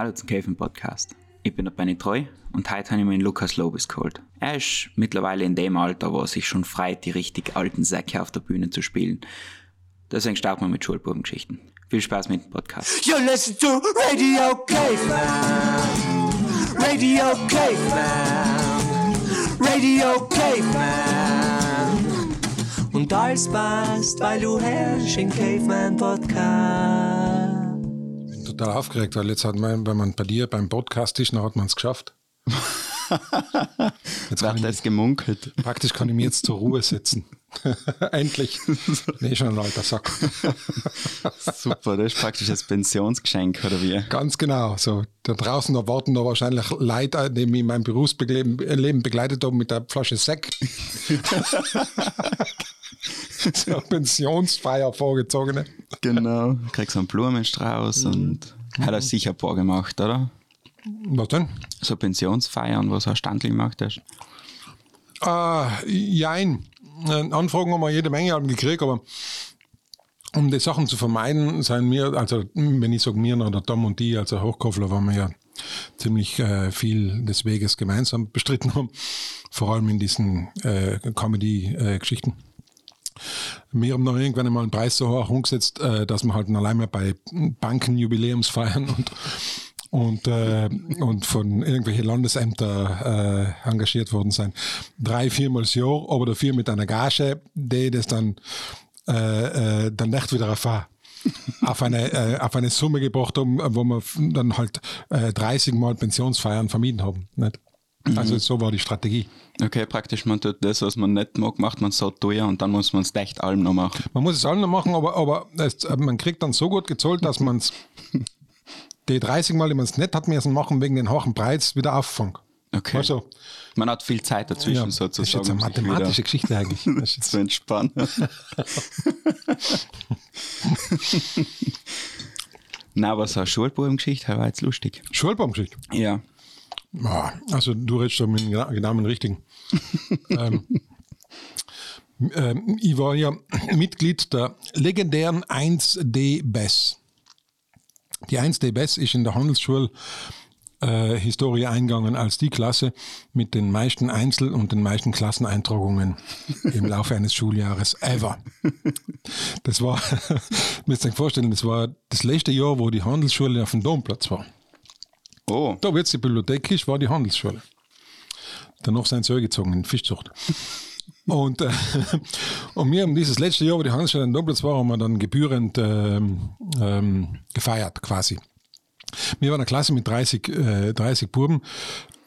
Hallo zum Käfen Podcast. Ich bin der Benny Treu und heute habe ich mir den Lukas Lobis geholt. Er ist mittlerweile in dem Alter, wo er sich schon freut, die richtig alten Säcke auf der Bühne zu spielen. Deswegen starten wir mit Schulbubengeschichten. Viel Spaß mit dem Podcast. You listen to Radio Caveman. Radio Caveman. Radio Caveman. Und alles passt, weil du herrschst im Caveman Podcast. Total aufgeregt, weil jetzt hat man, wenn man bei dir beim Podcast ist, dann hat man es geschafft. Jetzt hat das gemunkelt. Praktisch kann ich mich jetzt zur Ruhe setzen. Endlich. Nee, schon ein alter Sack. Super, das ist praktisch das Pensionsgeschenk, oder wie? Ganz genau. So, da draußen da warten da wahrscheinlich Leute, die mich in meinem Berufsleben Leben begleitet haben mit der Flasche Sekt. so Pensionsfeier vorgezogene. Genau. Du kriegst einen Blumenstrauß mhm. und hat er sicher ein paar gemacht, oder? Was denn? So Pensionsfeiern, was er standlich gemacht hast. Äh, jein. Anfragen haben wir jede Menge gekriegt, aber um die Sachen zu vermeiden, seien wir, also wenn ich sage mir, der Tom und die, also Hochkofler, waren wir ja ziemlich äh, viel des Weges gemeinsam bestritten haben, vor allem in diesen äh, Comedy-Geschichten. Wir haben noch irgendwann einmal einen Preis so hoch umgesetzt, äh, dass wir halt allein mal bei Banken Jubiläumsfeiern und und, äh, und von irgendwelchen Landesämtern äh, engagiert worden sein. Drei, viermal das Jahr, aber dafür mit einer Gage, die das dann, äh, äh, dann nicht wieder erfahren. auf eine, äh, auf eine Summe gebracht haben, wo wir dann halt äh, 30 Mal Pensionsfeiern vermieden haben. Nicht? Also mhm. so war die Strategie. Okay, praktisch, man tut das, was man nicht mag, macht man so teuer und dann muss man es echt allem noch machen. Man muss es allem noch machen, aber, aber es, man kriegt dann so gut gezahlt, dass man es die 30 Mal, die man es nicht hat müssen machen, wegen den hohen Preis wieder auffangen. Okay. Also, man hat viel Zeit dazwischen ja, sozusagen. Das ist jetzt eine mathematische Geschichte eigentlich. Das ist so entspannt. Na, aber so eine Schulbubengeschichte war jetzt lustig. Schulbubengeschichte? Ja. Also du redest schon mit dem Namen richtigen. ähm, ähm, ich war ja Mitglied der legendären 1D BES. Die 1D BES ist in der Handelsschule äh, Historie eingegangen als die Klasse mit den meisten Einzel- und den meisten Klasseneintragungen im Laufe eines Schuljahres ever. Das war, müsst ihr euch vorstellen, das war das letzte Jahr, wo die Handelsschule auf dem Domplatz war. Oh. Da wird die Bibliothek ist, war die Handelsschule. Danach sind sie gezogen in Fischzucht. und, äh, und wir haben dieses letzte Jahr, wo die Handelsschule in Domplatz war, haben wir dann gebührend ähm, ähm, gefeiert quasi. Wir waren eine Klasse mit 30, äh, 30 Buben.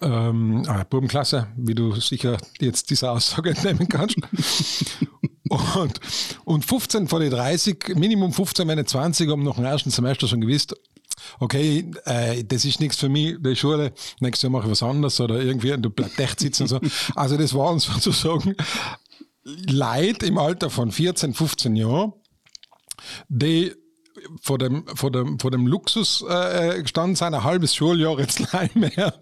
Ähm, eine Bubenklasse, wie du sicher jetzt diese Aussage entnehmen kannst. und, und 15 von den 30, Minimum 15, wenn nicht 20, haben nach dem ersten Semester schon gewusst, okay, äh, das ist nichts für mich, die Schule, nächstes Jahr mache ich was anderes oder irgendwie, du bleibst echt sitzen und so. Also das waren sozusagen Leute im Alter von 14, 15 Jahren, die vor dem, vor dem, vor dem Luxus äh, gestanden sein, ein halbes Schuljahr jetzt nicht mehr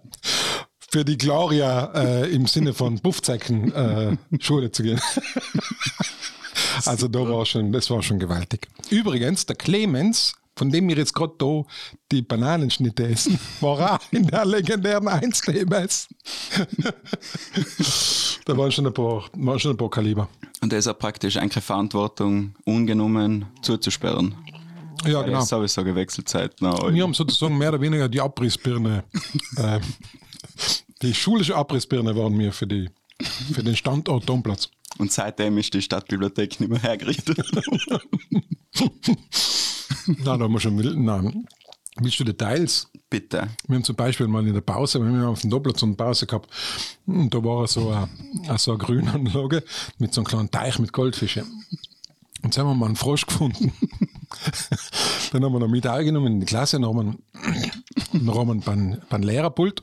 für die Gloria äh, im Sinne von Buffzecken äh, Schule zu gehen. also da war schon, das war schon gewaltig. Übrigens, der Clemens, von dem wir jetzt gerade da die Bananenschnitte essen, war auch in der legendären 1 DMS. da waren schon, ein paar, waren schon ein paar Kaliber. Und da ist auch praktisch eigentlich Verantwortung ungenommen zuzusperren. Ja, genau. Das habe ich so gewechselt Zeit. Wir haben sozusagen mehr oder weniger die Abrissbirne, äh, die schulische Abrissbirne waren wir für, die, für den Standort Domplatz. Und seitdem ist die Stadtbibliothek nicht mehr hergerichtet. nein, da haben wir schon, nein. Willst du Details? Bitte. Wir haben zum Beispiel mal in der Pause, wir haben auf dem Dopplatz eine Pause gehabt, und da war so eine, so eine Grünanlage mit so einem kleinen Teich mit Goldfischen. Und jetzt haben wir mal einen Frosch gefunden. dann haben wir noch mit genommen in die Klasse, dann haben wir, dann haben wir beim, beim Lehrerpult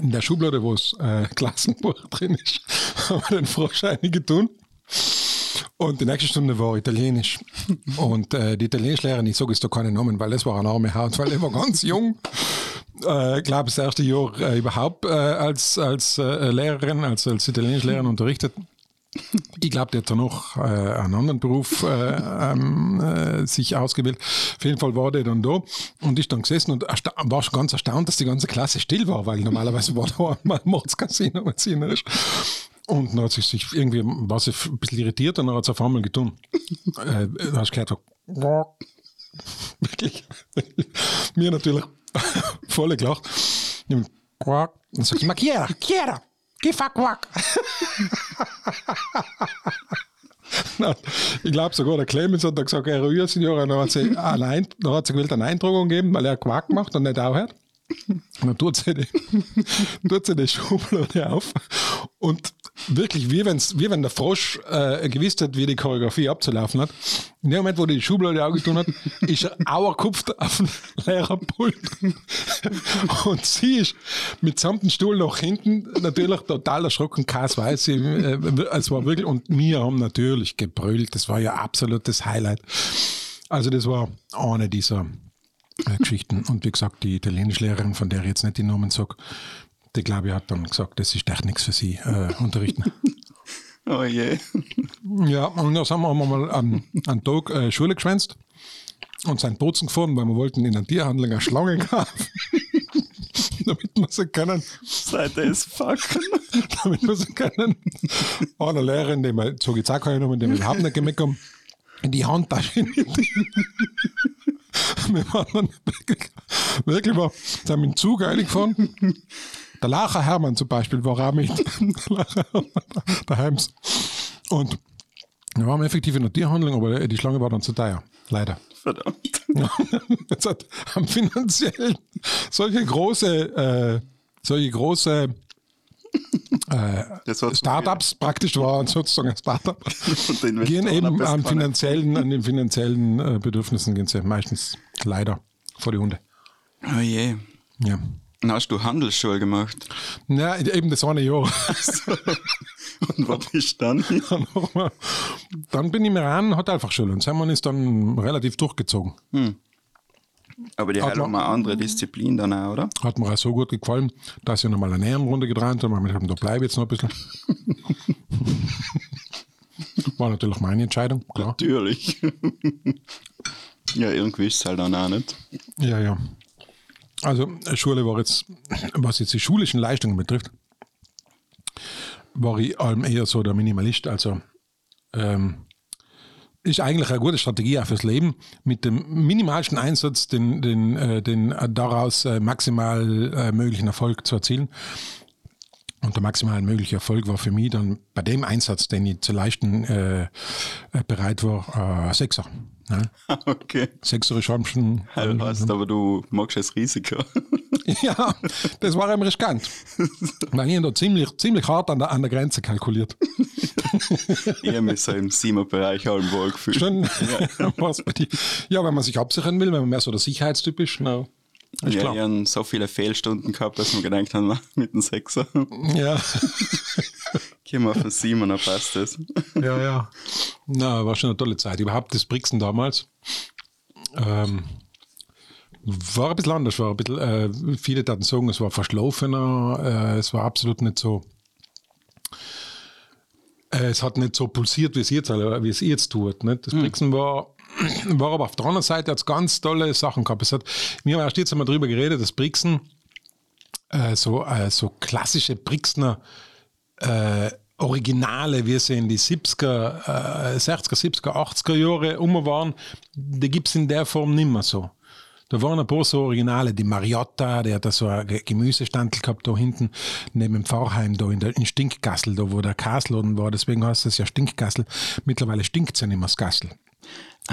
in der Schublade, wo das äh, Klassenbuch drin ist, haben wir den Frosch tun. Und die nächste Stunde war Italienisch. Und äh, die Italienischlehrerin, ich sage jetzt da keinen Namen, weil das war ein arme Haut, weil er war ganz jung. Äh, ich glaube, das erste Jahr äh, überhaupt äh, als, als äh, Lehrerin, als, als Italienischlehrerin unterrichtet. Ich glaube, der hat dann noch äh, einen anderen Beruf äh, ähm, äh, sich ausgewählt. Auf jeden Fall war der dann da und ist dann gesessen und war schon ganz erstaunt, dass die ganze Klasse still war, weil normalerweise war da mal Mordscasino, wenn sie ist. Und dann hat sich, sich irgendwie, war sie ein bisschen irritiert und dann hat sie auf einmal getan. äh, da hast du gehört, wirklich. Mir natürlich voll gelacht. Und dann sag ich, ma quiera, quiera, que fa quack. Nein, ich glaube sogar, der Clemens hat gesagt, er rührt sich, dann hat sie, allein, dann hat sie gewählt eine Eindruckung geben, weil er Quark macht und nicht aufhört. Und dann tut sie die, tut sie die Schublade auf und wirklich, wie, wenn's, wie wenn der Frosch äh, gewusst hat, wie die Choreografie abzulaufen hat. In dem Moment, wo die Schublade aufgetan hat, ist er auerkupft auf den Lehrerpult. Und sie ist mitsamt dem Stuhl nach hinten natürlich total erschrocken, Kass weiß sie, äh, es war wirklich, und wir haben natürlich gebrüllt, das war ja absolutes Highlight. Also das war eine dieser äh, Geschichten. Und wie gesagt, die Italienischlehrerin, von der ich jetzt nicht die Namen sage, die glaube ich hat dann gesagt, das ist echt nichts für sie, äh, unterrichten. Oh je. ja, und dann haben wir mal einen, einen Tag äh, Schule geschwänzt und sein Bozen gefahren, weil wir wollten in einer Tierhandlung eine Schlange kaufen. damit wir sie können, Seid ihr es fucken? damit wir sie können. Eine Lehrerin, die wir, so keine Nummer, die wir überhaupt nicht gemerkt haben, in die Handtasche. wir waren dann wirklich, wirklich war, sind mit dem Zug eingefahren. Der Lacher Hermann zum Beispiel war auch mit. Der Lacher Hermann daheim. Und wir waren effektiv in der Tierhandlung, aber die Schlange war dann zu teuer. Leider. Verdammt. Jetzt hat am finanziell solche große, äh, solche große war zu Startups praktisch waren sozusagen ein Startup. Gehen eben an finanziellen, an den finanziellen äh, Bedürfnissen gehen sie meistens leider vor die Hunde. Oh je. Ja. Hast du Handelsschule gemacht? Ja, eben das eine Jahr. Und wo bist du dann? Dann bin ich mir ran, hat einfach schon. Und Simon ist dann relativ durchgezogen. Aber die Hat mal eine andere Disziplin dann auch, oder? Hat mir auch so gut gefallen, dass ich nochmal eine Ehrenrunde gedreht habe. Ich habe, da bleibe ich jetzt noch ein bisschen. War natürlich meine Entscheidung, klar. Natürlich. ja, irgendwie ist es halt dann auch nicht. Ja, ja. Also Schule war jetzt, was jetzt die schulischen Leistungen betrifft, war ich eher so der Minimalist. Also ähm, ist eigentlich eine gute Strategie auch fürs Leben, mit dem minimalsten Einsatz den, den, äh, den äh, daraus äh, maximal äh, möglichen Erfolg zu erzielen. Und der maximal mögliche Erfolg war für mich dann bei dem Einsatz, den ich zu leisten äh, äh, bereit war, äh, Sechser. Ne? Okay. Sechser ist schon Heil heißt, aber du magst das Risiko. Ja, das war ihm riskant. Weil ich da ziemlich, ziemlich hart an der, an der Grenze kalkuliert. ich habe mich so im Siemer-Bereich allem wohl gefühlt. Schon, was bei dir? Ja, wenn man sich absichern will, wenn man mehr so der Sicherheitstyp ist, na, ist Ja, klar. ich habe so viele Fehlstunden gehabt, dass wir gedacht haben, mit dem Sechser. Ja, Gehen wir den Siemer, dann passt das. ja, ja. Na, war schon eine tolle Zeit. Überhaupt das Brixen damals. Ähm, war ein bisschen anders, war ein bisschen, äh, viele hatten sagen, es war verschlafener, äh, es war absolut nicht so, äh, es hat nicht so pulsiert, wie es jetzt, äh, wie es jetzt tut. Nicht? Das Brixen war, war aber auf der anderen Seite hat es ganz tolle Sachen gehabt. Es hat, wir haben erst jetzt einmal drüber geredet, das Brixen, äh, so, so klassische Brixner äh, Originale, wie sie in die 70er, äh, 60er, 70er, 80er Jahre um waren, die gibt es in der Form nicht mehr so. Da waren ein paar so Originale, die Mariotta, der hat da so ein Ge- Gemüsestandel gehabt, da hinten neben dem Pfarrheim, da in der in Stinkgassel, da wo der Kasladen war, deswegen heißt es ja Stinkgassel. Mittlerweile stinkt es ja nicht mehr das Gassel.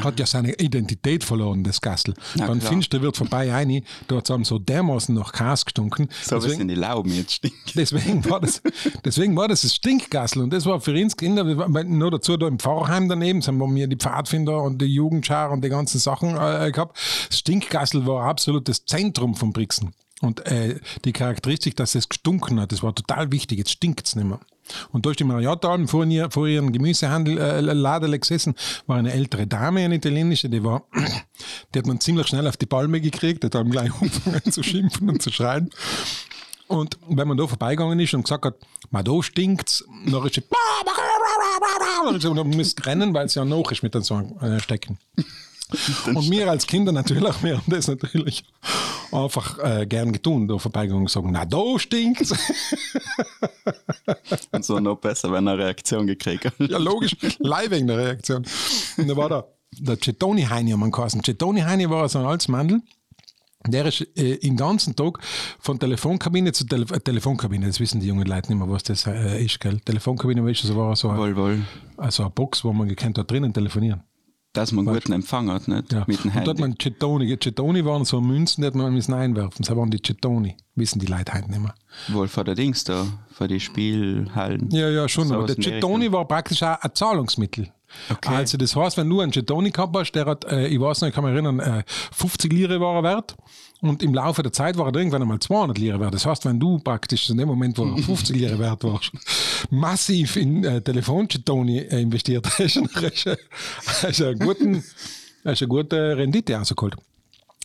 Hat ja seine Identität verloren, das Gassel. Na Dann klar. Finster wird vorbei rein, dort haben so dermaßen nach Kas gestunken. So Deswegen- in die Lauben jetzt stinkt. Deswegen war das, deswegen war das das Stinkgassel und das war für uns Kinder, nur dazu da im Pfarrheim daneben sind wir die Pfadfinder und die Jugendschar und die ganzen Sachen äh, gehabt. Das Stinkgassel war absolut das Zentrum von Brixen. Und äh, die Charakteristik, dass es gestunken hat, das war total wichtig. Jetzt stinkt es nicht mehr. Und ist die Marietta Alm vor, ihr, vor ihren Gemüsehandel äh, Laden gesessen, war eine ältere Dame, eine italienische, die war, die hat man ziemlich schnell auf die Palme gekriegt, die hat dann gleich angefangen zu schimpfen und zu schreien. Und wenn man da vorbeigegangen ist und gesagt hat, ma da stinkt's, dann ist sie, und dann müsst rennen, weil es ja noch ist mit den äh, Stecken. Und wir als Kinder natürlich, wir haben das natürlich einfach äh, gern getan, da vorbeigegangen und sagen, na, da stinkt's. Und so noch besser, wenn er eine Reaktion gekriegt hat. ja, logisch, live wegen der Reaktion. Und da war da der Cetoni Heini, haben wir geheißen. Cetoni Heini war so ein altes Mandel. Der ist äh, den ganzen Tag von Telefonkabine zu Tele äh, Telefonkabine, das wissen die jungen Leute nicht mehr, was das äh, ist, gell? Telefonkabine, du, das war so, ein, Wohl, wohl. also eine Box, wo man gekannt hat, drinnen telefonieren. Dass man guten Empfang hat, nicht? Ja. Mit dem Und dort Handy. man Cetoni, Cetoni waren so Münzen, die hat man müssen einwerfen. Das waren die Cetoni, wissen die Leute heute nicht mehr. Wohl vor der Dings da, vor die Spielhallen. Ja, ja, schon. So aber der Cetoni war praktisch auch ein Zahlungsmittel. Okay. Also das heißt, wenn du einen Cetoni gehabt hast, der hat, äh, ich weiß nicht, ich kann mich erinnern, äh, 50 Lire war er wert und im Laufe der Zeit war er irgendwann einmal 200 Lire wert. Das heißt, wenn du praktisch in dem Moment, wo er 50 Lire wert warst, massiv in äh, Telefon-Cetoni äh, investiert hast, dann hast du hast du einen guten, hast du eine gute Rendite rausgeholt.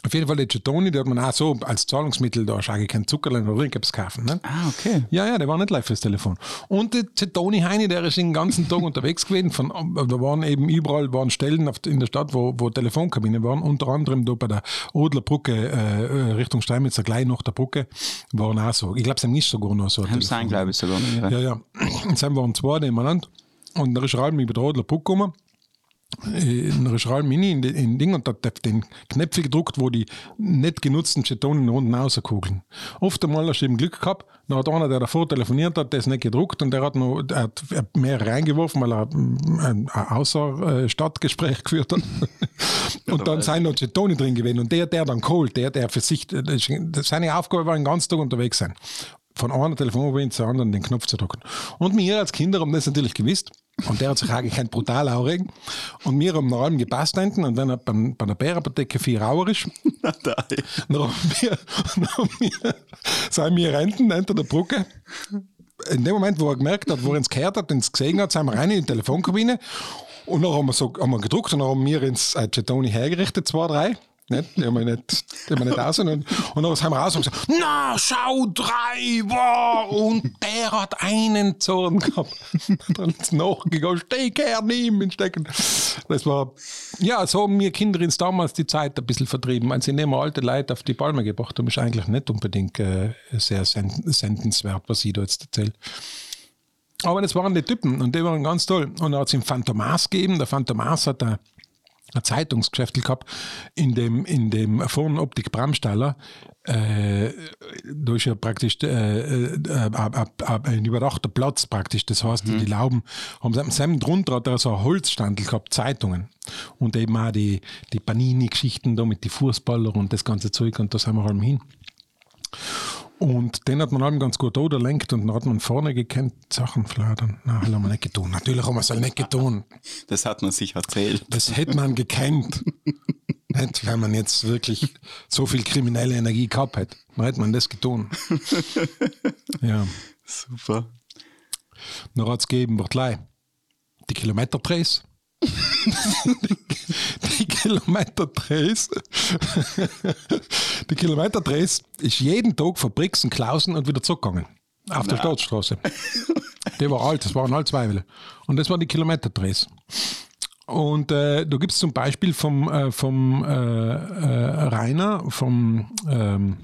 Auf jeden Fall die Cetoni, die hat man auch so als Zahlungsmittel, da du auch kein Zuckerlein oder irgendwas kaufen. Ne? Ah, okay. Ja, ja, der war nicht live fürs Telefon. Und der Toni Heini, der ist den ganzen Tag unterwegs gewesen. Von, da waren eben überall waren Stellen auf, in der Stadt, wo, wo Telefonkabinen waren. Unter anderem da bei der Odlerbrücke äh, äh, Richtung Steinmetzer, gleich nach der Brücke, waren auch so. Ich glaube, es haben nicht sogar noch so. Haben sein, glaube ich, sogar. noch, Ja, ja. Und dann waren zwei nebeneinander. Und da ist Raum über der Odlerbrücke gekommen. Äh, In der Schral Mini in, in Ding und hat den Knöpfel gedruckt, wo die nicht genutzten Chetonen unten rauskugeln. Oft einmal hast du eben Glück gehabt, dann hat einer, der davor telefoniert hat, das nicht gedruckt und der hat noch der hat mehr reingeworfen, weil er mm, ein, Außer-Stadtgespräch geführt hat. und dann sind noch Chetone drin gewesen und der, der dann geholt, der, der für sich, seine Aufgabe war, den ganzen Tag unterwegs sein. Von einer Telefonverbindung zur anderen den Knopf zu drücken. Und wir als Kinder haben das natürlich gewusst. Und der hat sich gekannt, brutal aufregen. Und wir haben nach allem gepasst hinten. Und wenn er beim, bei der Bärapotheke viel rauer ist, dann haben wir, dann wir, sind wir hinten hinter der Brücke. In dem Moment, wo er gemerkt hat, wo er uns gehört hat, uns gesehen hat, sind wir rein in die Telefonkabine. Und dann haben wir, so, haben wir gedruckt und dann haben wir ins äh, hergerichtet, zwei, drei. Nicht? Die haben wir nicht, die haben wir nicht aus. Und, und dann haben wir raus und gesagt, na, schau, drei war. Und der hat einen Zorn gehabt. dann ist nachgegangen, steck her, nimm ihn stecken. Das war, ja, so haben wir Kinder uns damals die Zeit ein bisschen vertrieben. Also, sie nehmen alte Leute auf die Palme gebracht haben, ist eigentlich nicht unbedingt äh, sehr send sendenswert, was ich da jetzt erzähle. Aber das waren die Typen und die waren ganz toll. Und dann hat es im Phantomas gegeben. Der Phantomas hat ein, ein Zeitungsgeschäft gehabt, in dem, in dem Optik Bramstaller, äh, da ist ja praktisch äh, äh, ein überdachter Platz praktisch. Das heißt, die Lauben haben am selben drunter hat er so ein Holzstandel gehabt, Zeitungen. Und eben auch die, die Panini-Geschichten da mit den Fußballer und das ganze Zeug und da sind wir allem hin. Und den hat man allem ganz gut lenkt und dann hat man vorne gekannt, Sachen fladern. Na, haben wir nicht getan. Natürlich haben wir es nicht getan. Das hat man sich erzählt. Das hätte man gekannt. nicht, wenn man jetzt wirklich so viel kriminelle Energie gehabt hätte. Dann hätte man das getan. ja. Super. Dann hat es gegeben, Bartlei, die Kilometerdrehs. Die Kilometerdrehs. die Kilometerdrehs ist jeden Tag von Brixen, Klausen und wieder zurückgegangen. Auf der Staatsstraße. Die war alt, das waren alle zwei. Und das waren die Kilometerdrehs. Und äh, da gibt es zum Beispiel vom, äh, vom äh, äh, Rainer, vom ähm,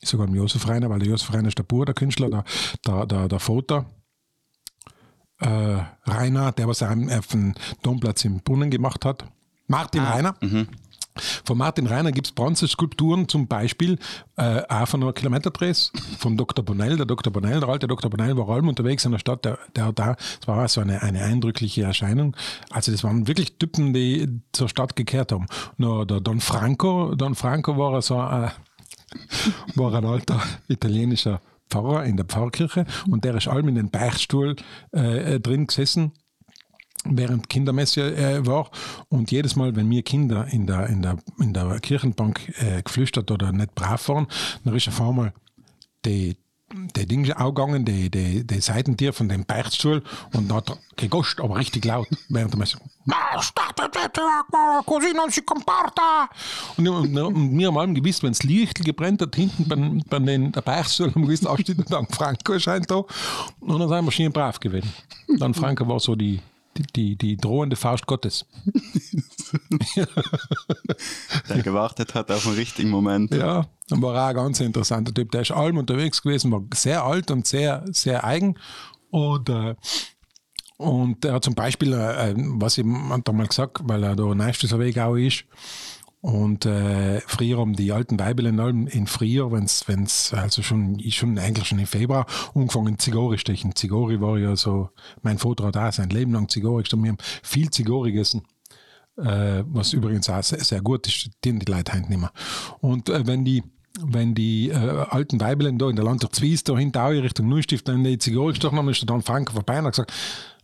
ich sogar Josef Rainer, weil der Josef Rainer ist der Bur, der Künstler, der, der, der, der Vater. Äh, Rainer, der was auf dem Domplatz im Brunnen gemacht hat. Martin Rainer. Von Martin Rainer gibt es Bronzeskulpturen, zum Beispiel äh, auch von einer Kilometerdrehs, vom Dr. Bonell. Der Dr. Bonell, der alte Dr. Bonell, war allem unterwegs in der Stadt. Der, der da, das war so eine, eine eindrückliche Erscheinung. Also, das waren wirklich Typen, die zur Stadt gekehrt haben. Nur der Don Franco, Don Franco war so ein, war ein alter italienischer Pfarrer in der Pfarrkirche und der ist allem in den Beichtstuhl äh, drin gesessen während Kindermesse äh, war. Und jedes Mal, wenn mir Kinder in der, in der, in der Kirchenbank äh, geflüstert oder nicht brav waren, dann ist auf einmal die, die Dinge aufgegangen, die, die, die Seitentier von dem Beichtstuhl und hat gegoscht, aber richtig laut während der Messe. Und, und, und wir haben allem gewusst, wenn das Licht gebrennt hat, hinten bei, bei den, der Beichtstuhl, wir gewusst, da steht dann Franco scheint da. Und dann sind wir schön brav gewesen. Dann Franco war so die, die, die, die drohende Faust Gottes. Der gewartet hat auf den richtigen Moment. Ja, und war auch ein ganz interessanter Typ. Der ist allem unterwegs gewesen, war sehr alt und sehr, sehr eigen. Und, äh, und er hat zum Beispiel, äh, was ich er mal gesagt, weil er da nächstes Weg auch ist. Und äh, früher haben die alten Weibel in in Frühjahr, wenn es also schon, schon eigentlich schon im Februar angefangen Zigarre stechen. Zigarre war ja so, mein Vater hat auch sein Leben lang Zigarre gestanden. Wir haben viel Zigarre gegessen. Äh, was übrigens auch sehr, sehr gut ist, die die Leute heute nicht mehr. Und äh, wenn die wenn die äh, alten Weibeln da in der Land der Zwies da hinten auch in Richtung Neustift dann die Zigarre gestochen haben, ist der dann Frank vorbei und hat gesagt,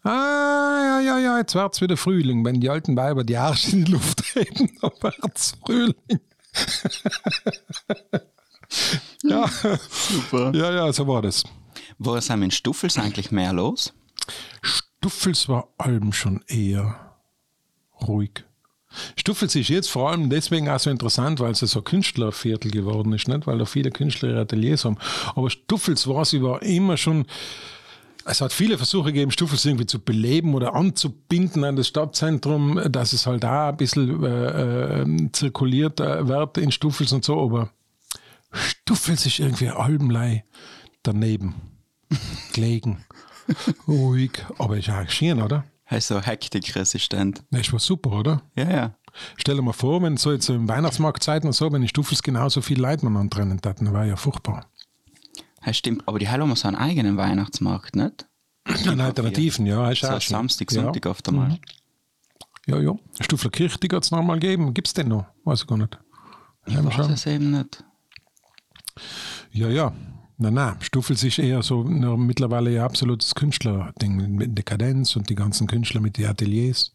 Ah, ja, ja, ja, jetzt wird es wieder Frühling. Wenn die alten Weiber die Arsch in die Luft heben, dann wird es Frühling. ja. Super. Ja, ja, so war das. Wo ist in Stuffels eigentlich mehr los? Stuffels war allem schon eher ruhig. Stuffels ist jetzt vor allem deswegen auch so interessant, weil es so ein Künstlerviertel geworden ist, nicht? weil da viele Künstler ihre Ateliers haben. Aber Stuffels war sie war immer schon es hat viele Versuche gegeben, Stuffels irgendwie zu beleben oder anzubinden an das Stadtzentrum, dass es halt da ein bisschen äh, äh, zirkuliert äh, wird in Stuffels und so, aber Stuffels ist irgendwie Albenlei daneben gelegen. Ruhig, aber ist auch schön, oder? Heißt so hektikresistent. Das war super, oder? Ja, ja. Stell dir mal vor, wenn so jetzt so im Weihnachtsmarktzeiten und so, wenn die Stuffels genauso viel Leute man antrennen hätten, dann wäre ja furchtbar. Ja, stimmt, aber die haben so einen eigenen Weihnachtsmarkt, nicht? An Alternativen, ja. Ist So auch schon. Samstag, ja. Sonntag oft einmal. Ja, ja. Stuffler Kirche, die wird es nochmal geben. Gibt es den noch? Weiß ich gar nicht. Ich mal weiß es eben nicht. Ja, ja. Nein, nein. Stuffels ist eher so na, mittlerweile ja absolutes Künstlerding mit Dekadenz und die ganzen Künstler mit den Ateliers.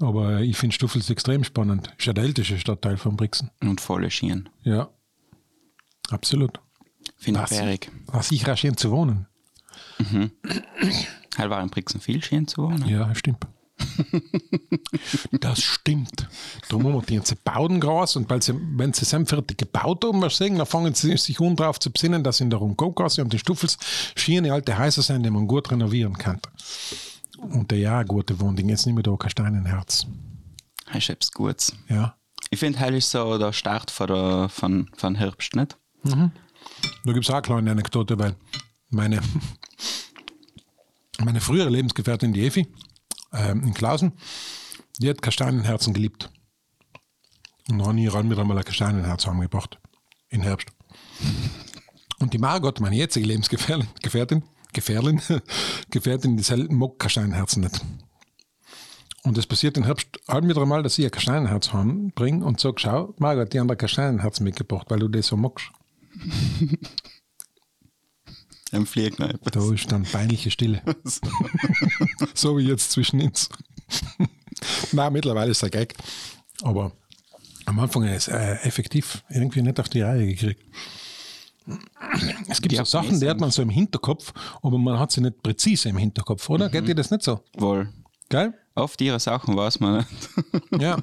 Aber ich finde Stuffels extrem spannend. Ist ja der älteste Stadtteil von Brixen. Und volle Schienen. Ja. Absolut. Finde ich Was? bärig. Was ich rasch schön zu wohnen. Halt war in Brixen viel Schien zu wohnen. Ja, stimmt. das stimmt. Darum haben wir die ganze Baudengras und weil sie, wenn sie sind fertig gebaut haben, was sehen, dann fangen sie sich an darauf zu besinnen, dass in der Rumgaugasse und die Stuffels schöne alte Häuser sind, die man gut renovieren kann. Und der ja, gute Wohnung, jetzt nicht mehr da kein Steinenherz. Das ist etwas Gutes. Ja. Ich finde, heute ist so der Start von, der, von, von Herbst, nicht? Da gibt es auch eine kleine Anekdote, weil meine, meine frühere Lebensgefährtin, die Evi, ähm, in Klausen, die hat Kastanienherzen geliebt. Und dann habe ich ihr wieder mal ein Kastanienherz heimgebracht. In Herbst. Und die Margot, meine jetzige Lebensgefährtin, Gefährtin, Gefährlin, Gefährtin, die mag Kastanienherzen nicht. Und es passiert im Herbst allem wieder mal, dass ich ein Kastanienherz bringe und sage, schau, Margot, die haben ein Kastanienherz mitgebracht, weil du das so magst. Im Fliegenkneipe. Da ist dann peinliche Stille. so wie jetzt zwischen uns. Na, mittlerweile ist der Gag. Aber am Anfang ist äh, effektiv irgendwie nicht auf die Reihe gekriegt. Es gibt Die so Sachen, die hat man so im Hinterkopf, aber man hat sie nicht präzise im Hinterkopf, oder? Geht dir das nicht so? Wohl. Geil? Oft ihre Sachen weiß man nicht. Ja,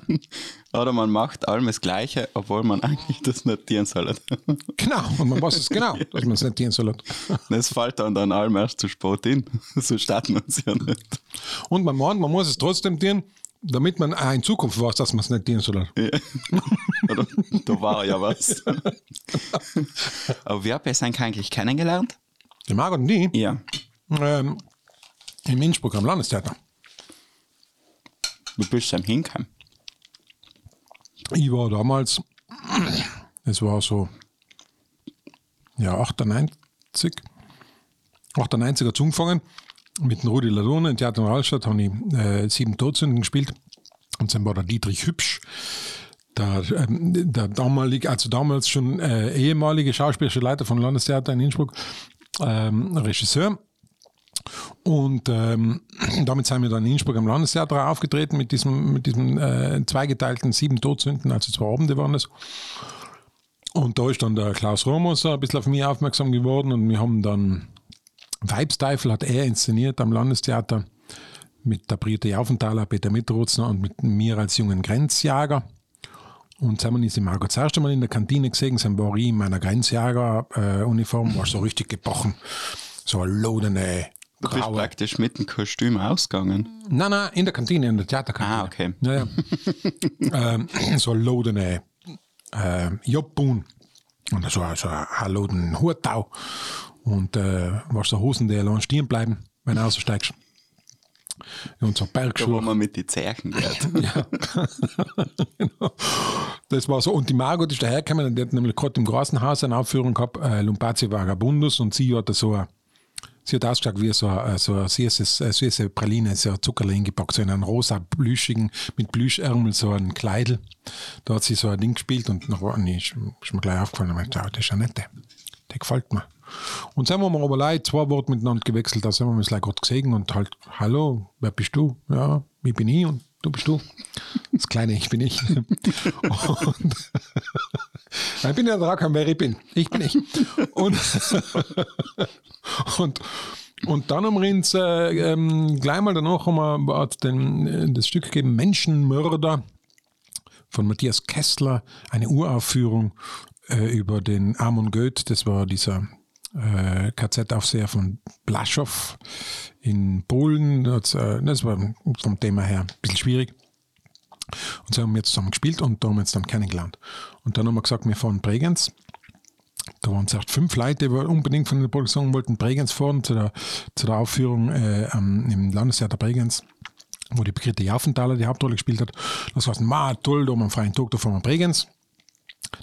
Oder man macht allem das Gleiche, obwohl man eigentlich das nicht tun soll. genau. Und man weiß es genau, dass man es nicht tun soll. Das fällt dann dann allem erst zu spät in. So starten wir es ja nicht. Und man meint, man muss es trotzdem tun, damit man auch in Zukunft weiß, dass man es nicht tun soll. Ja. Da war ja was. Aber wie habt ihr es eigentlich kennengelernt? Die Margot und die, Ja. ähm, in Innsbruck am Landestheater. Du bist am Hinkommen. Ich war damals, es war so, ja, 98, 98 hat angefangen. Mit dem Rudi Ladone im Theater in Rahlstadt habe ich äh, sieben Todsünden gespielt. Und dann war der Dietrich Hübsch, der, ähm, der damalige, also damals schon äh, ehemalige schauspielerische Leiter von Landestheater in Innsbruck, ähm, Regisseur. Und ähm, damit sind wir dann in Innsbruck am Landestheater aufgetreten mit diesem, mit diesem äh, zweigeteilten sieben Todsünden, also zwei Abende waren es. Und da ist dann der Klaus Romos ein bisschen auf mich aufmerksam geworden und wir haben dann Weibsteifel hat er inszeniert am Landestheater mit der Brigitte Jaufenthaler, Peter Mitterutzner und mit mir als jungen Grenzjager. Und sind wir uns im Margot das erste Mal in der Kantine gesehen, sind war in meiner Grenzjager-Uniform, war so richtig gebrochen. So eine lodene Du bist graue. praktisch mit dem Kostüm ausgegangen. Nein, nein, in der Kantine, in der Theaterkantine. Ah, okay. Ja, ja. ähm, so lodene äh, Jobbun und so, so ein loden Hurtau und äh, was so Hosen, die allein stehen bleiben, wenn du aussteigst. Und so Da wo Bergschuhe. man mit die Zeichen geht. Ja. genau. Das war so. Und die Margot ist dahergekommen die hat nämlich gerade im Grassenhaus eine Aufführung gehabt, äh, Lumpazi Vagabundus, und sie hat da so ein, Sie hat ausgeschaut wie so eine, so eine süßes, äh, süße Praline, so ein Zuckerle hingepackt, so in einen rosa plüschigen, mit Plüschärmel, so ein Kleidel. Da hat sie so ein Ding gespielt und nach ist, ist mir gleich aufgefallen, ich meinte, das ist ja nett, der, gefällt mir. Und dann haben wir aber gleich zwei Worte miteinander gewechselt, da sind wir uns gleich gerade gesehen und halt, hallo, wer bist du? Ja, ich bin ich und du bist du. Das kleine Ich bin ich. Und ich bin ja der Rakan, wer ich bin. Ich bin ich. Und, und, und dann haben wir äh, ähm, gleich mal danach haben wir den, äh, das Stück gegeben Menschenmörder von Matthias Kessler, eine Uraufführung äh, über den Amon Goeth, das war dieser äh, KZ-Aufseher von Blaschow in Polen. Das, äh, das war vom Thema her ein bisschen schwierig. Und so haben jetzt zusammen gespielt und da haben wir uns dann kennengelernt. Und dann haben wir gesagt, wir fahren Bregenz. Da waren zuerst fünf Leute, die unbedingt von der Produktion wollten Bregenz fahren zu der, zu der Aufführung äh, am- im Landestheater Bregenz, wo die Brigitte Jaufenthaler die Hauptrolle gespielt hat. Das war ma toll, da haben wir am freien Tag, da fahren wir Bregenz.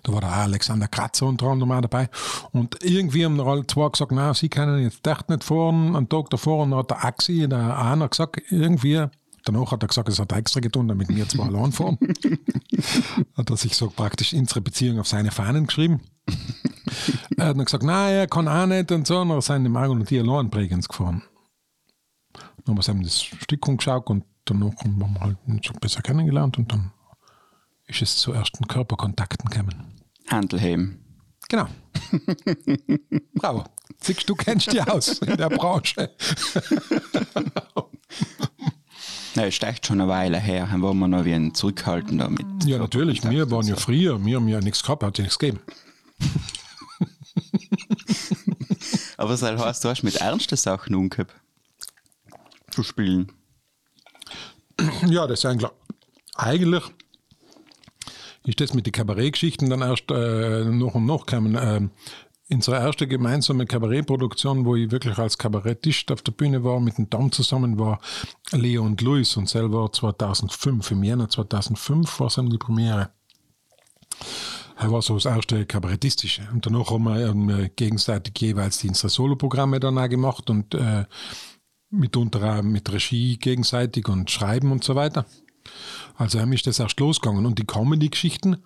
Da war der Alexander Kratzer unter anderem auch dabei. Und irgendwie haben alle zwei gesagt, na, sie können jetzt echt nicht fahren. Einen Tag davor und hat der Axi, der einer gesagt, irgendwie, danach hat er gesagt, es hat er extra getan, damit wir zwei allein fahren. hat er sich so praktisch unsere Beziehung auf seine Fahnen geschrieben. er hat dann gesagt, nein, er kann auch nicht und so. Und dann sind die Margot und die allein Bregenz gefahren. Dann haben wir das Stück angeschaut und danach haben wir halt so besser kennengelernt und dann ist es zu ersten Körperkontakten gekommen. Handelheim. Genau. Bravo. Siehst du, kennst dich aus in der Branche. Ja, ist echt schon eine Weile her, waren wir noch wie ein Zurückhalten damit. Ja, natürlich. Wir waren ja früher, wir haben ja nichts gehabt, hat ja nichts gegeben. Aber das heißt, du hast mit ernsten Sachen umgehabt. Zu spielen. Ja, das ist eigentlich. Eigentlich ist das mit den Kabarettgeschichten dann erst äh, noch und noch gekommen. Ähm, unsere erste gemeinsame Kabarettproduktion, wo ich wirklich als Kabarettist auf der Bühne war, mit dem Tom zusammen, war Leo und Luis und selber 2005, im Jänner 2005 war es dann die Premiere. Er war so das erste Kabarettistische. Und danach haben wir ähm, gegenseitig jeweils die unsere Soloprogramme dann auch gemacht und äh, mitunter auch mit Regie gegenseitig und Schreiben und so weiter. Also haben ist das erst losgegangen. Und die Comedy-Geschichten,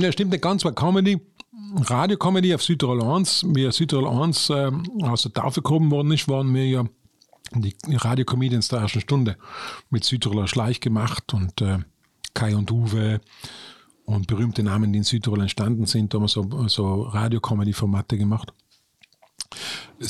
ja, stimmt nicht ganz, weil Comedy, Radio-Comedy auf Südtirol 1, wie Südtirol 1 äh, aus der Taufe gehoben worden ist, waren wir ja die Radio-Comedians der ersten Stunde mit Südtiroler Schleich gemacht und äh, Kai und Uwe und berühmte Namen, die in Südtirol entstanden sind, da haben wir so, so Radio-Comedy-Formate gemacht. Wir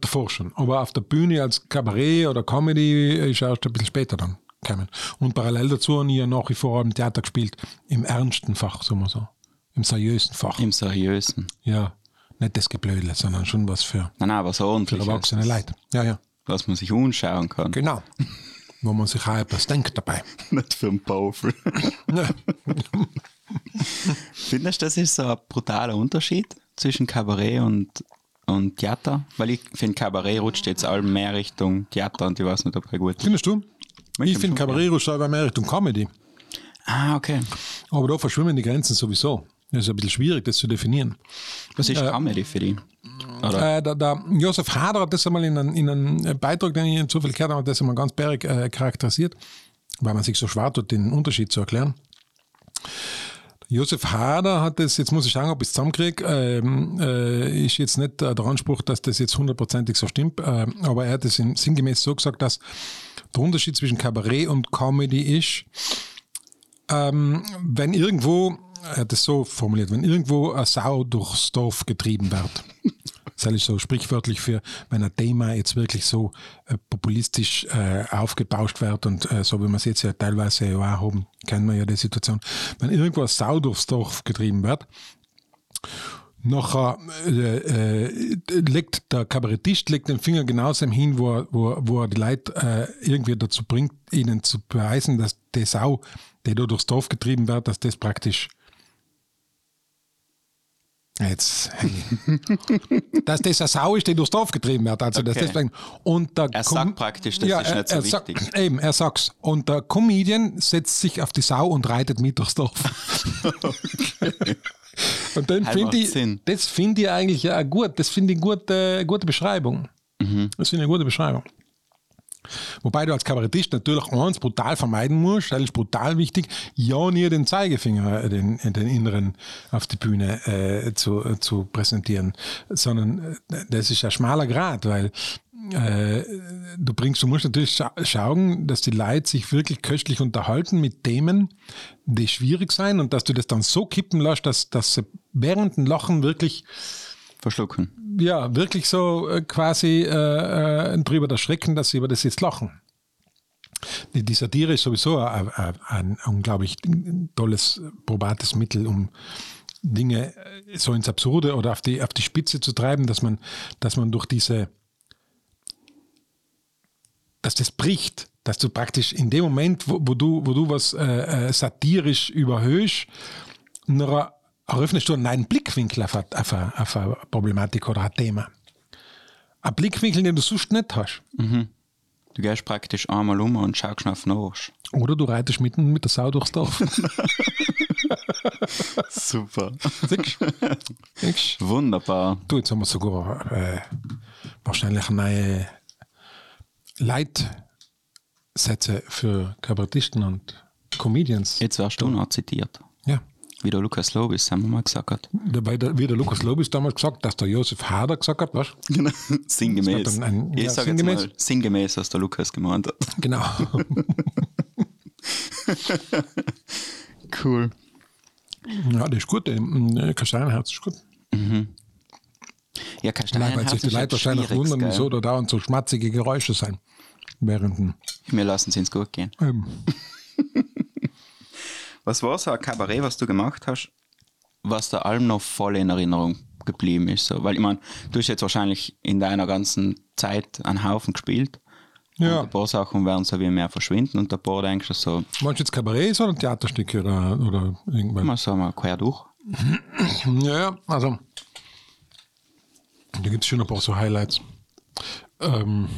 davor schon. Aber auf der Bühne als Kabarett oder Comedy ist erst ein bisschen später dann gekommen. Und parallel dazu habe ich ja nach wie vor im Theater gespielt, im ernsten Fach, sagen wir so. Im seriösen Fach. Im Seriösen. Ja, nicht das Geblödle, sondern schon was für, Nein, nein, so für erwachsene Leute. Ja, ja, Was man sich anschauen kann. genau. Wo man sich auch etwas denkt dabei. Nicht für einen Baufel. Ja. Findest du, das ist so ein brutaler Unterschied zwischen Kabarett und, und Theater? Weil ich finde, Kabarett rutscht jetzt allem mehr Richtung Theater und ich weiß nicht, ob er gut ist. Findest du? Ich schon, finde Cabaret rutscht aber mehr Richtung Comedy. Ah, okay. Aber da verschwimmen die Grenzen sowieso. Das ist ein bisschen schwierig, das zu definieren. Was ist Äh, Comedy für dich? Oder? Äh, der, der Josef Hader hat das einmal in einem, in einem Beitrag, den ich zufällig gehört habe, das einmal ganz bärig äh, charakterisiert, weil man sich so schwer tut, den Unterschied zu erklären. Josef Hader hat das, jetzt muss ich sagen, ob ich es zusammenkriege, ähm, äh, ist jetzt nicht äh, der Anspruch, dass das jetzt hundertprozentig so stimmt, äh, aber er hat es in, sinngemäß so gesagt, dass der Unterschied zwischen Kabarett und Comedy ist, ähm, wenn irgendwo, er hat es so formuliert, wenn irgendwo eine Sau durchs Dorf getrieben wird, das ist so sprichwörtlich für, wenn ein Thema jetzt wirklich so äh, populistisch äh, aufgebauscht wird und äh, so wie wir es jetzt ja teilweise ja auch haben, kennen wir ja die Situation, wenn irgendwo eine Sau durchs Dorf getrieben wird, Nachher äh, äh, legt der Kabarettist legt den Finger genauso hin, wo, er- wo, wo er die Leute äh, irgendwie dazu bringt, ihnen zu beweisen, dass die Sau, die da durchs Dorf getrieben wird, dass das praktisch Jetzt, dass das eine Sau ist, die durchs Dorf getrieben wird. Also das Okay. deswegen. Und der Er Com- sagt praktisch, das ist er, nicht so er sagt- wichtig. Eben, er sagt's. Und der Comedian setzt sich auf die Sau und reitet mit durchs Dorf. Und dann finde ich, Sinn. das finde ich eigentlich ja gut. Das finde ich gute, gute Beschreibung. Mhm. Das finde ich eine gute Beschreibung. Wobei du als Kabarettist natürlich eins brutal vermeiden musst, das ist brutal wichtig, ja nie den Zeigefinger, äh, den, äh, den inneren auf die Bühne äh, zu, äh, zu präsentieren, sondern das ist ein schmaler Grad, weil äh, du bringst, du musst natürlich scha schauen, dass die Leute sich wirklich köstlich unterhalten mit Themen, die schwierig sein und dass du das dann so kippen lässt, dass, dass sie während dem Lachen wirklich Verschlucken. ja, wirklich so äh, quasi äh, äh, drüber erschrecken, dass sie über das jetzt lachen. Die, die Satire ist sowieso ein, ein, ein unglaublich tolles, probates Mittel, um Dinge äh, so ins Absurde oder auf die, auf die Spitze zu treiben, dass man, dass man durch diese, dass das bricht, dass du praktisch in dem Moment, wo, wo du, wo du was äh, äh, satirisch überhöhst, noch eröffnest du einen neuen Blickwinkel auf eine, auf, eine, auf eine Problematik oder ein Thema. Ein Blickwinkel, den du sonst nicht hast. Du gehst praktisch einmal um und schaust auf den Arsch. Oder du reitest mitten mit der Sau durchs Dorf. Super. Siehst du? Siehst? Wunderbar. Du, jetzt haben wir sogar äh, wahrscheinlich neue Leitsätze für Kabarettisten und Comedians. Jetzt wirst du noch zitiert. Ja. Wie der Lukas Lobis haben wir mal gesagt hat. Dabei, der, wie der Lukas Lobis damals gesagt, dass der Josef Hader gesagt hat, was? Genau. Sinngemäß. Dann ein- ich ja, sage jetzt mal sinngemäß, was der Lukas gemeint hat. Genau. Cool. ja, das ist gut. äh, Kastanienherz ist gut. Ja, Nein, Kastanienherz weil sich die Leute wahrscheinlich wundern, wieso da dauernd so schmatzige Geräusche sein. Während dem, Wir lassen es ins gut gehen. ähm, Was war so ein Kabarett, was du gemacht hast, was da allem noch voll in Erinnerung geblieben ist? So? Weil ich meine, du hast jetzt wahrscheinlich in deiner ganzen Zeit einen Haufen gespielt. Ja. Und ein paar Sachen werden so wie mehr verschwinden und ein paar denkst du so, meinst du jetzt Kabarett oder Theaterstücke oder, oder irgendwann? mal so mal quer durch. Ja, ja, also da gibt es schon ein paar so Highlights. Ähm,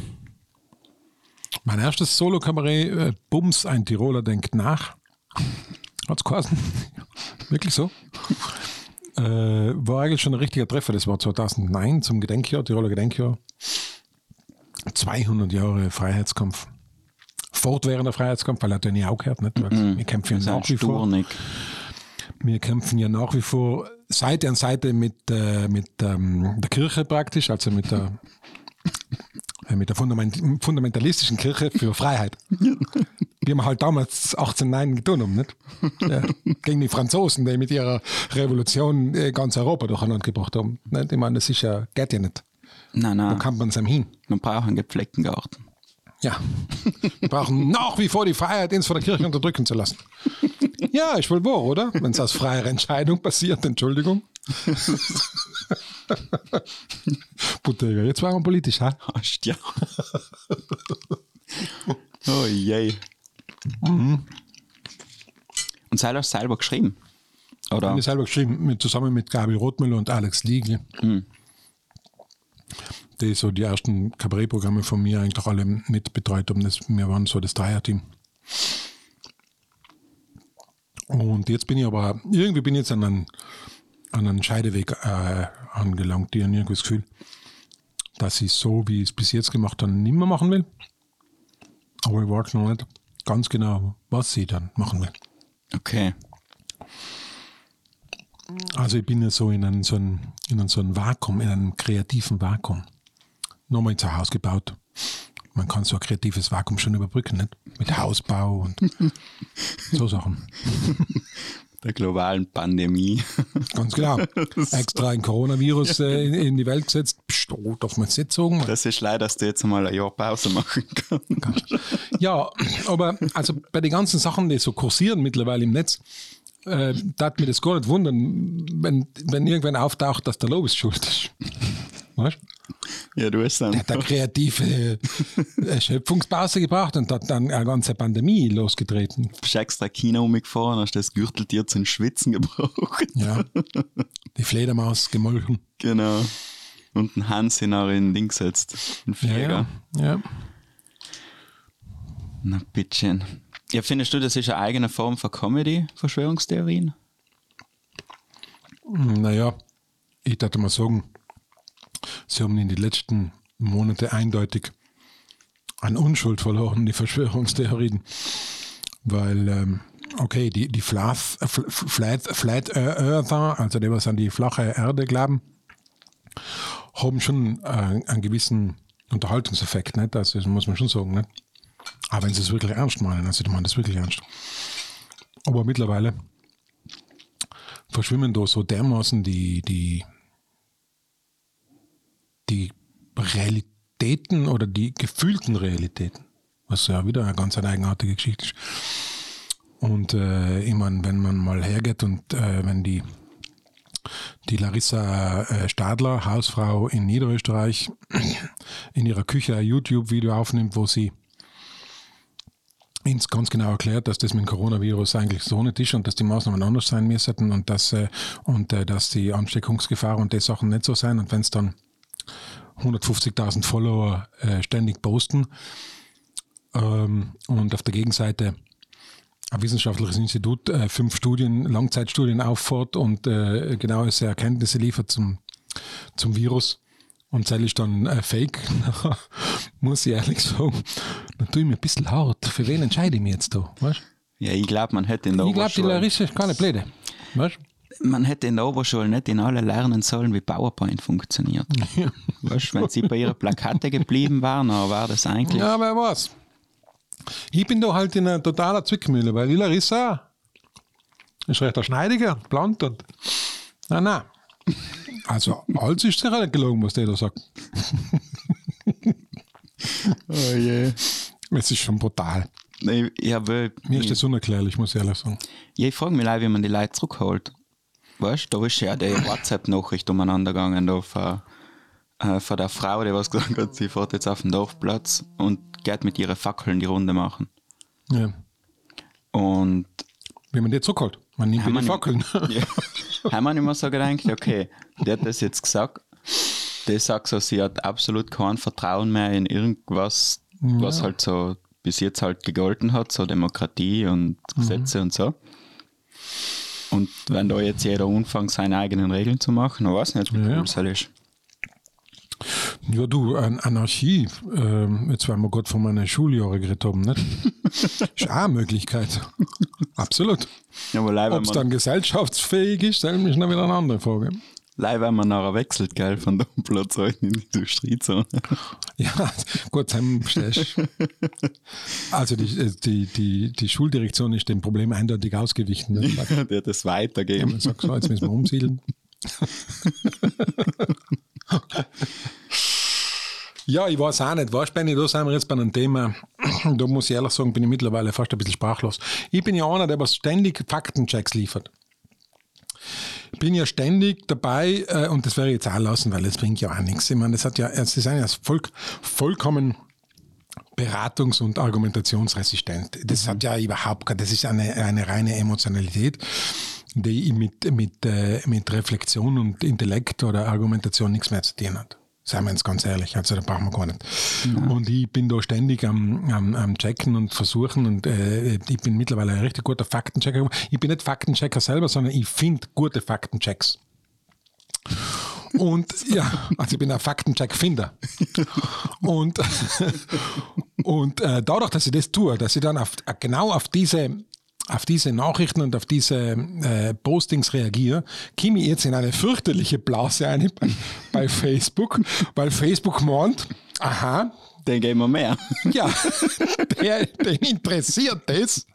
mein erstes Solo-Kabarett, äh, Bums, ein Tiroler denkt nach. Hat's geheißen. Wirklich so. Äh, war eigentlich schon ein richtiger Treffer. Das war 2009 zum Gedenkjahr, Tiroler Gedenkjahr. 200 Jahre Freiheitskampf. Fortwährender Freiheitskampf, weil er hat ja nie aufgehört. Nicht? Wir kämpfen ja nach wie vor. Sturnig. Wir kämpfen ja nach wie vor Seite an Seite mit, äh, mit ähm, der Kirche praktisch, also mit der, mit der fundament fundamentalistischen Kirche für Freiheit. Wie wir halt damals 1809 getan haben, nicht? Ja, gegen die Franzosen, die mit ihrer Revolution äh, ganz Europa durcheinander gebracht haben. Nicht? Ich meine, das ist ja, geht ja nicht. Nein, Da nein, kann man es einem hin. man braucht einen gepflegten Garten. Ja. Wir brauchen nach wie vor die Freiheit, uns von der Kirche unterdrücken zu lassen. Ja, ist wohl wahr, oder? Wenn es aus freier Entscheidung passiert, Entschuldigung. Buttega, jetzt waren wir politisch, ha? Hast ja. oh je. Mhm. Und sei das selber geschrieben? Oder? Ich selber geschrieben, mit, zusammen mit Gabi Rothmüller und Alex Liegl. Die so die ersten Kabarettprogramme von mir eigentlich alle mitbetreut haben. Das, wir waren so das Dreierteam. Und jetzt bin ich aber, irgendwie bin ich jetzt an einen, an einen Scheideweg äh, angelangt. Ich habe irgendwie das Gefühl, dass ich so, wie ich es bis jetzt gemacht habe, nicht mehr machen will. Aber ich weiß noch nicht ganz genau, was ich dann machen will. Okay. Also ich bin ja so in einem so ein, in einem, so ein Vakuum, in einem kreativen Vakuum. Nochmal ins Haus gebaut. Man kann so ein kreatives Vakuum schon überbrücken, nicht? Mit Hausbau und so Sachen. Der globalen Pandemie. Ganz klar. Extra ein Coronavirus äh, in, in die Welt gesetzt. Psst, oh, darf man jetzt nicht sagen. Das ist leider, dass du jetzt mal ein Jahr Pause machen kannst. Ja, aber also bei den ganzen Sachen, die so kursieren mittlerweile im Netz, äh, darf mir das gar nicht wundern, wenn, wenn irgendwann auftaucht, dass der Lobis schuld ist. Weißt? Ja, du hast dann. Der hat eine kreative äh, Schöpfungspause gebracht und hat dann eine ganze Pandemie losgetreten. bist extra Kino umgefahren, hast das Gürteltier zum Schwitzen gebraucht. Ja. Die Fledermaus gemolken. Genau. Und ein Hans in in Ding gesetzt. Ein Flieger. ja. ja. Na, bittchen. Ja, findest du, das ist eine eigene Form von Comedy, Verschwörungstheorien? Naja, ich würde mal sagen, sie haben in den letzten Monaten eindeutig an Unschuld verloren, die Verschwörungstheorien. Weil, ähm, okay, die, die Flat, äh, Fl- Flat, Flat Earther, also die, was an die flache Erde glauben, haben schon äh, einen gewissen Unterhaltungseffekt, nicht? Also, das muss man schon sagen, nicht? Aber wenn sie es wirklich ernst meinen, also die meinen das wirklich ernst. Aber mittlerweile verschwimmen da so dermaßen die, die, die Realitäten oder die gefühlten Realitäten, was ja wieder eine ganz eine eigenartige Geschichte ist. Und äh, ich wenn man mal hergeht und äh, wenn die, die Larissa äh, Stadler, Hausfrau in Niederösterreich, in ihrer Küche ein YouTube-Video aufnimmt, wo sie uns ganz genau erklärt, dass das mit dem Coronavirus eigentlich so nicht ist und dass die Maßnahmen anders sein müssten und dass, äh, und, äh, dass die Ansteckungsgefahr und die Sachen nicht so sein. Und wenn es dann 150.000 Follower äh, ständig posten ähm, und auf der Gegenseite ein wissenschaftliches Institut äh, fünf Studien, Langzeitstudien auffordert und äh, genaue Erkenntnisse liefert zum, zum Virus und das ist dann äh, fake, muss ich ehrlich sagen, dann tue ich mir ein bisschen hart. Für wen entscheide ich mich jetzt da? Weißt? Ja, ich glaube, man hätte in der Ich glaube, die Larissa ist keine Blöde. Weißt? Man hätte in der Oberschule nicht in alle lernen sollen, wie PowerPoint funktioniert. Weißt, wenn sie bei ihrer Plakate geblieben waren, dann war das eigentlich. Ja, wer weiß. Ich bin da halt in einer totaler Zwickmühle, weil die Larissa ist recht schneidiger, blond und. Na, na. Also, alles ist sicher nicht gelogen, was der da sagt. Oh je. Es ist schon brutal. Ich, ich, habe, Mir ist das unerklärlich, muss ich ehrlich sagen. ja, ich frage mich leider, wie man die Leute zurückholt. Weißt du, da ist ja die WhatsApp-Nachricht umeinander gegangen da von, äh, von der Frau, die was gesagt hat, sie fährt jetzt auf den Dorfplatz und geht mit ihren Fackeln die Runde machen. Ja. Und Wie man die zurückholt. Man nimmt die Fackeln. Ja. haben wir mehr so gedacht, okay, der hat das jetzt gesagt. Die sagt so, sie hat absolut kein Vertrauen mehr in irgendwas, was halt so bis jetzt halt gegolten hat, so Demokratie und Gesetze und so. Und wenn da jetzt jeder anfängt, seine eigenen Regeln zu machen, dann weiß ich nicht, wie Ja. cool das halt ist. Ja, du, an Anarchie, ähm, jetzt weil wir gerade von meinen Schuljahren geredet haben, nicht? ist auch eine Möglichkeit. Absolut. Ja, Ob es dann gesellschaftsfähig ist, dann ist noch wieder eine andere Frage. Leider, wenn man nachher wechselt, gell, von dem Platz in die Industriezone. Ja, gut, dann. Also die, die, die, die Schuldirektion ist dem Problem eindeutig ausgewichen. Ne? Der hat das weitergeben. Man sagt so, jetzt müssen wir umsiedeln. ja, ich weiß auch nicht. Weißt du, Benni, da sind wir jetzt bei einem Thema, da muss ich ehrlich sagen, bin ich mittlerweile fast ein bisschen sprachlos. Ich bin ja einer, der was ständig Faktenchecks liefert. Bin ja ständig dabei, äh, und das ich jetzt auch lassen, weil es bringt ja auch nichts. Ich meine, das hat ja, es ist ja voll, vollkommen beratungs- und argumentationsresistent. Das hat ja überhaupt keine, das ist eine, eine reine Emotionalität, die mit, mit, äh, mit Reflexion und Intellekt oder Argumentation nichts mehr zu tun hat. Seien wir jetzt ganz ehrlich, also da brauchen wir gar nicht. Und ich bin da ständig am, am, am Checken und Versuchen und äh, ich bin mittlerweile ein richtig guter Faktenchecker. Ich bin nicht Faktenchecker selber, sondern ich finde gute Faktenchecks. Und ja, also ich bin ein Faktencheck-Finder. Und, und äh, dadurch, dass ich das tue, dass ich dann auf, genau auf diese, auf diese Nachrichten und auf diese äh, Postings reagiere, komme ich jetzt in eine fürchterliche Blase ein bei, bei Facebook, weil Facebook meint, aha, Den geben wir mehr. ja, der, den interessiert das.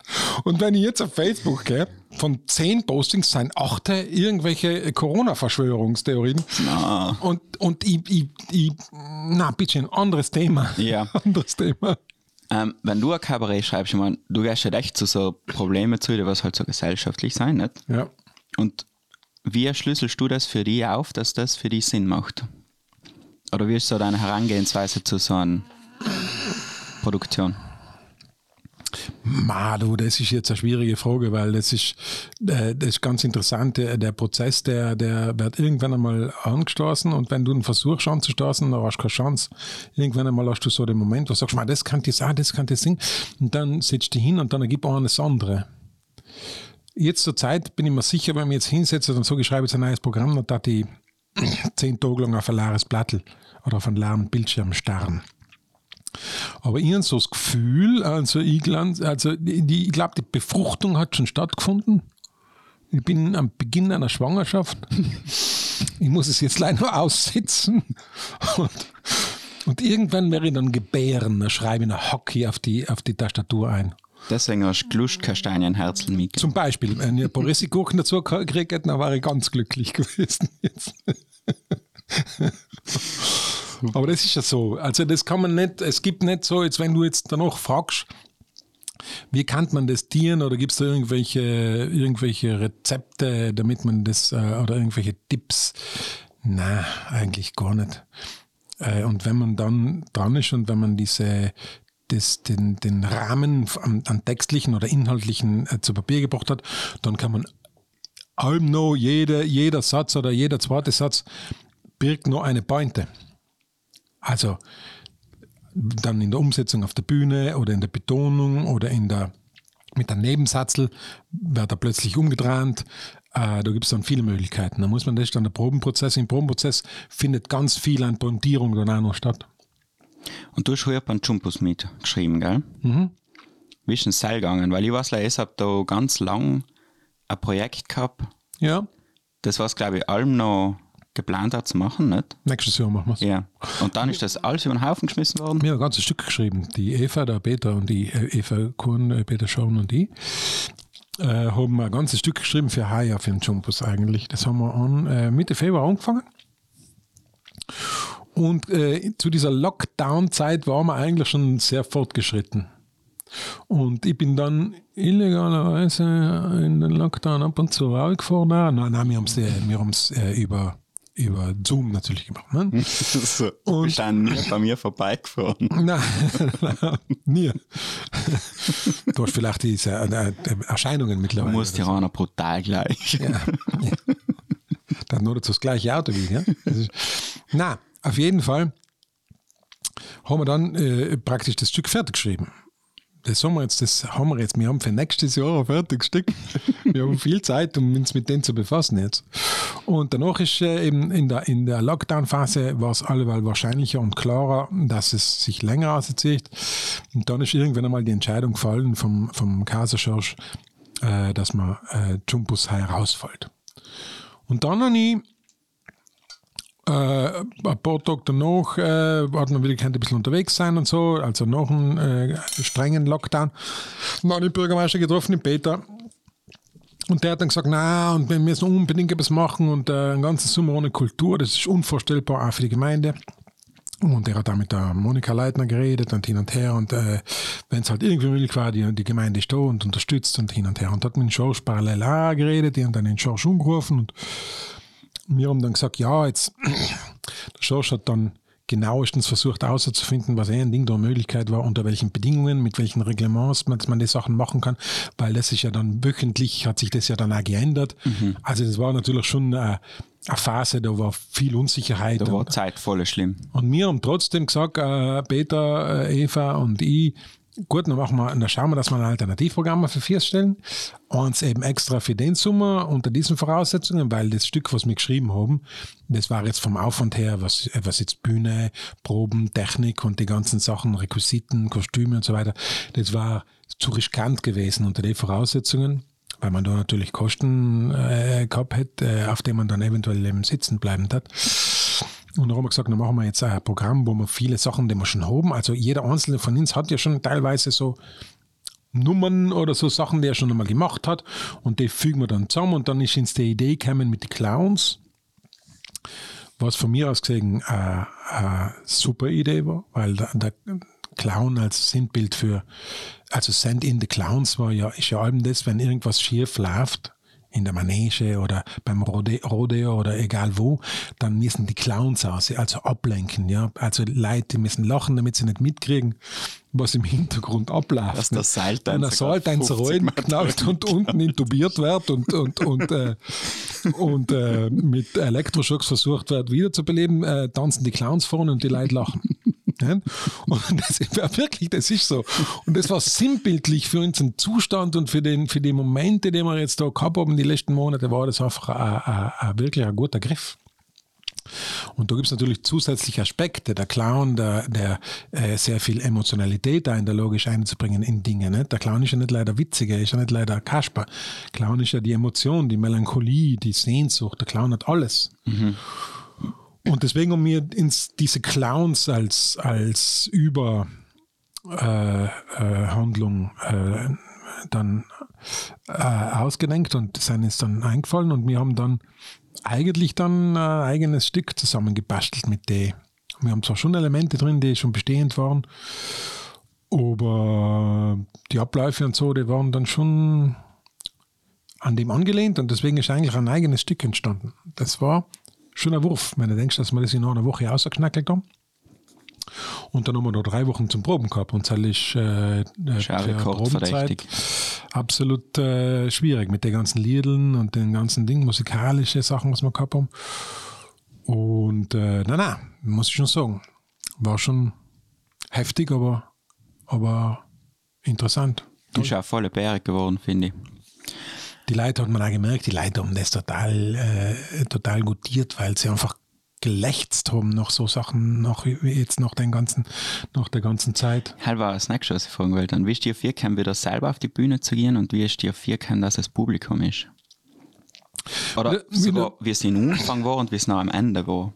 Und wenn ich jetzt auf Facebook gehe, von zehn Postings sind achte irgendwelche Corona-Verschwörungstheorien. Na. Und, und ich, ich, ich, na, bitte, ein anderes Thema. Ja. Anderes Thema. Ähm, wenn du ein Kabarett schreibst, ich meine, du gehst halt echt zu so Problemen zu, die was halt so gesellschaftlich sein, nicht? Ja. Und wie schlüsselst du das für dich auf, dass das für dich Sinn macht? Oder wie ist so deine Herangehensweise zu so einer Produktion? Ma, du, das ist jetzt eine schwierige Frage, weil das ist, äh, das ist ganz interessant. Der, der Prozess, der, der wird irgendwann einmal angestoßen und wenn du einen versuchst anzustoßen, dann hast du keine Chance. Irgendwann einmal hast du so den Moment, wo du sagst, das kann ich sagen, das kann ich singen. Und dann sitzt du hin und dann ergibt auch das andere. Jetzt zur Zeit bin ich mir sicher, wenn ich jetzt hinsetze und so, ich schreibe jetzt ein neues Programm, dann darf ich zehn Tage lang auf ein leeres Plattel oder auf einen leeren Bildschirm starren. Aber ich habe so das Gefühl, also ich, glan- also die, ich glaube, die Befruchtung hat schon stattgefunden. Ich bin am Beginn einer Schwangerschaft. Ich muss es jetzt leider noch aussitzen. Und, und irgendwann werde ich dann gebären. Da schreibe ich noch Hockey auf die, auf die Tastatur ein. Deswegen hast du Gluschkastanien-Herzel mitgegeben. Zum Beispiel, wenn ich ein paar Risikochen dazu gekriegt hätte, dann wäre ich ganz glücklich gewesen jetzt. Aber das ist ja so. Also das kann man nicht, es gibt nicht so, jetzt wenn du jetzt danach fragst, wie kann man das tieren oder gibt es da irgendwelche, irgendwelche Rezepte, damit man das, äh, oder irgendwelche Tipps? Na, eigentlich gar nicht. Äh, Und wenn man dann dran ist und wenn man diese, das, den, den Rahmen an, an textlichen oder inhaltlichen äh, zu Papier gebracht hat, dann kann man allem noch jeder, jeder Satz oder jeder zweite Satz birgt nur eine Pointe. Also dann in der Umsetzung auf der Bühne oder in der Betonung oder in der mit der Nebensatzel wird er plötzlich umgedreht. Äh, da gibt es dann viele Möglichkeiten. Da muss man das dann der Probenprozess. Im Probenprozess findet ganz viel an Pointierung dann auch noch statt. Und du hast früher beim Jumpus mitgeschrieben, gell? Mhm. Wie ist denn das gegangen? Weil ich weiß, ich habe da ganz lang ein Projekt gehabt, Ja, das was glaube ich allem noch geplant hat zu machen, nicht? nächstes Jahr machen wir es. Ja. Und dann ist das alles über den Haufen geschmissen worden. Wir haben ein ganzes Stück geschrieben. Die Eva, der Peter und die äh, Eva Kuhn, äh, Peter Schaun und die äh, haben ein ganzes Stück geschrieben für Haya, für den Jumpus eigentlich. Das haben wir an, äh, Mitte Februar angefangen. Und äh, zu dieser Lockdown-Zeit waren wir eigentlich schon sehr fortgeschritten. Und ich bin dann illegalerweise in den Lockdown ab und zu rausgefahren. Nein, nein, nein wir haben es äh, wir haben's, äh, über, über Zoom natürlich gemacht. Ne? so, du bist dann nie bei mir vorbeigefahren. Nein, nein, nie. Du hast vielleicht diese äh, äh, Erscheinungen Du mittlerweile. musst ja auch brutal gleich. Ja. ja. Dann nur dazu das gleiche Auto wie, ja? Ist, na, auf jeden Fall haben wir dann äh, praktisch das Stück fertig geschrieben. Das haben wir jetzt, das haben wir jetzt, wir haben für nächstes Jahr ein fertiges Stück. Wir haben viel Zeit, um uns mit denen zu befassen jetzt. Und danach ist äh, eben in der, in der Lockdown-Phase war es alleweil wahrscheinlicher und klarer, dass es sich länger auszieht. Und dann ist irgendwann einmal die Entscheidung gefallen vom, vom Kaiserschorsch, äh, dass man äh, Jumpus herausfällt. Und dann habe ich äh, ein paar Tage danach äh, hat man wieder ein bisschen unterwegs sein und so, also nach einem äh, strengen Lockdown. Dann habe ich Bürgermeister getroffen, den Peter. Und der hat dann gesagt, na, und wir müssen unbedingt etwas machen und äh, einen ganzen Sommer ohne Kultur, das ist unvorstellbar auch für die Gemeinde. Und er hat da mit der Monika Leitner geredet und hin und her. Und äh, wenn es halt irgendwie möglich war, die, die Gemeinde ist da und unterstützt und hin und her. Und hat mit Schorsch parallel auch geredet, die haben dann den Schorsch umgerufen und wir haben dann gesagt, ja, jetzt, der Schorsch hat dann genauestens versucht herauszufinden, was ein Ding der Möglichkeit war, unter welchen Bedingungen, mit welchen Reglements man, man die Sachen machen kann, weil das ist ja dann wöchentlich, hat sich das ja dann auch geändert. Also das war natürlich schon äh, eine Phase, da war viel Unsicherheit. Da war Zeit voll schlimm. und wir haben trotzdem gesagt, äh, Peter, äh, Eva und ich, gut, dann machen wir, schauen wir, dass wir ein Alternativprogramm für vier stellen. Eins eben extra für den Sommer unter diesen Voraussetzungen, weil das Stück, was wir geschrieben haben, das war jetzt vom Aufwand her, was, was jetzt Bühne, Proben, Technik und die ganzen Sachen, Requisiten, Kostüme und so weiter, das war zu riskant gewesen unter den Voraussetzungen weil man da natürlich Kosten äh, gehabt hätte, äh, auf denen man dann eventuell eben sitzen bleiben hat. Und dann haben wir gesagt, dann machen wir jetzt ein Programm, wo wir viele Sachen, die wir schon haben, also jeder einzelne von uns hat ja schon teilweise so Nummern oder so Sachen, die er schon einmal gemacht hat. Und die fügen wir dann zusammen und dann ist uns die Idee gekommen mit den Clowns, was von mir aus gesehen äh, eine super Idee war, weil der, der Clown als Sinnbild für, also Send in the Clowns war ja, ist ja allem das, wenn irgendwas schief läuft, in der Manege oder beim Rode Rodeo oder egal wo, dann müssen die Clowns aus, also ablenken, ja. Also Leute müssen lachen, damit sie nicht mitkriegen, was im Hintergrund abläuft. Dass der Seiltänzer Wenn der Seiltänzer knallt und unten intubiert wird und, und, und, äh, und äh, mit Elektroschocks versucht wird, wiederzubeleben, äh, tanzen die Clowns vorne und die Leute lachen. Und das war wirklich, das ist so. Und das war sinnbildlich für unseren Zustand und für, den, für die Momente, die wir jetzt da gehabt haben, die letzten Monate, war das einfach ein, ein, ein wirklich ein guter Griff. Und da gibt es natürlich zusätzliche Aspekte. Der Clown, der, der äh, sehr viel Emotionalität da in der logisch einzubringen in Dinge. Nicht? Der Clown ist ja nicht leider witziger, ist ja nicht leider Kasper. Clown ist ja die Emotion, die Melancholie, die Sehnsucht. Der Clown hat alles. Mhm. Und deswegen haben wir ins, diese Clowns als, als Überhandlung äh, äh, dann äh, ausgedenkt und sind uns dann eingefallen und wir haben dann eigentlich dann ein eigenes Stück zusammengebastelt mit der. Wir haben zwar schon Elemente drin, die schon bestehend waren, aber die Abläufe und so, die waren dann schon an dem angelehnt und deswegen ist eigentlich ein eigenes Stück entstanden. Das war schon ein Wurf, wenn du denkst, dass wir das in einer Woche ausgeknackelt haben. Und dann haben wir noch drei Wochen zum Proben gehabt und das ist äh, äh Probenzeit absolut äh, schwierig mit den ganzen Liedeln und den ganzen Dingen, musikalische Sachen, was wir gehabt haben. Und äh, nein, nein, muss ich schon sagen, war schon heftig, aber, aber interessant. Ist auch volle Berge geworden, finde ich. Die Leute hat man auch gemerkt, die Leute haben das total, äh, total gutiert, weil sie einfach gelächzt haben nach so Sachen, nach jetzt nach den ganzen, nach der ganzen Zeit. War das nächste, was ich fragen wollte. Und wie ist dir vier kommen, wieder selber auf die Bühne zu gehen und wie ist dir vier kommen, dass das Publikum ist? Oder sogar, wie es in Anfang war und wie es noch am Ende war?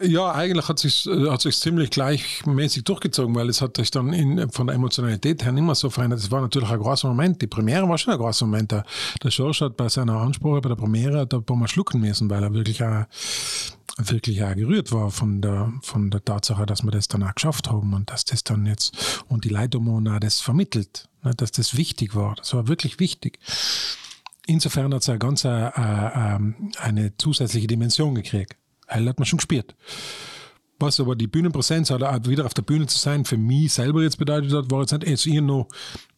Ja, eigentlich hat sich äh, hat sich ziemlich gleichmäßig durchgezogen, weil es hat sich dann in, von der Emotionalität her nicht mehr so verändert. Es war natürlich ein großer Moment. Die Premiere war schon ein großer Moment. Der, der Schorsch hat bei seiner Ansprache bei der Premiere da ein paar Mal schlucken müssen, weil er wirklich auch, wirklich auch gerührt war von der, von der Tatsache, dass wir das dann auch geschafft haben und dass das dann jetzt und die Leitung auch das vermittelt, ne, dass das wichtig war. Das war wirklich wichtig. Insofern hat es eine ganz eine, äh, äh, eine zusätzliche Dimension gekriegt. Hell hat man schon gespielt. Was aber die Bühnenpräsenz oder wieder auf der Bühne zu sein, für mich selber jetzt bedeutet hat, war jetzt nicht erst ich noch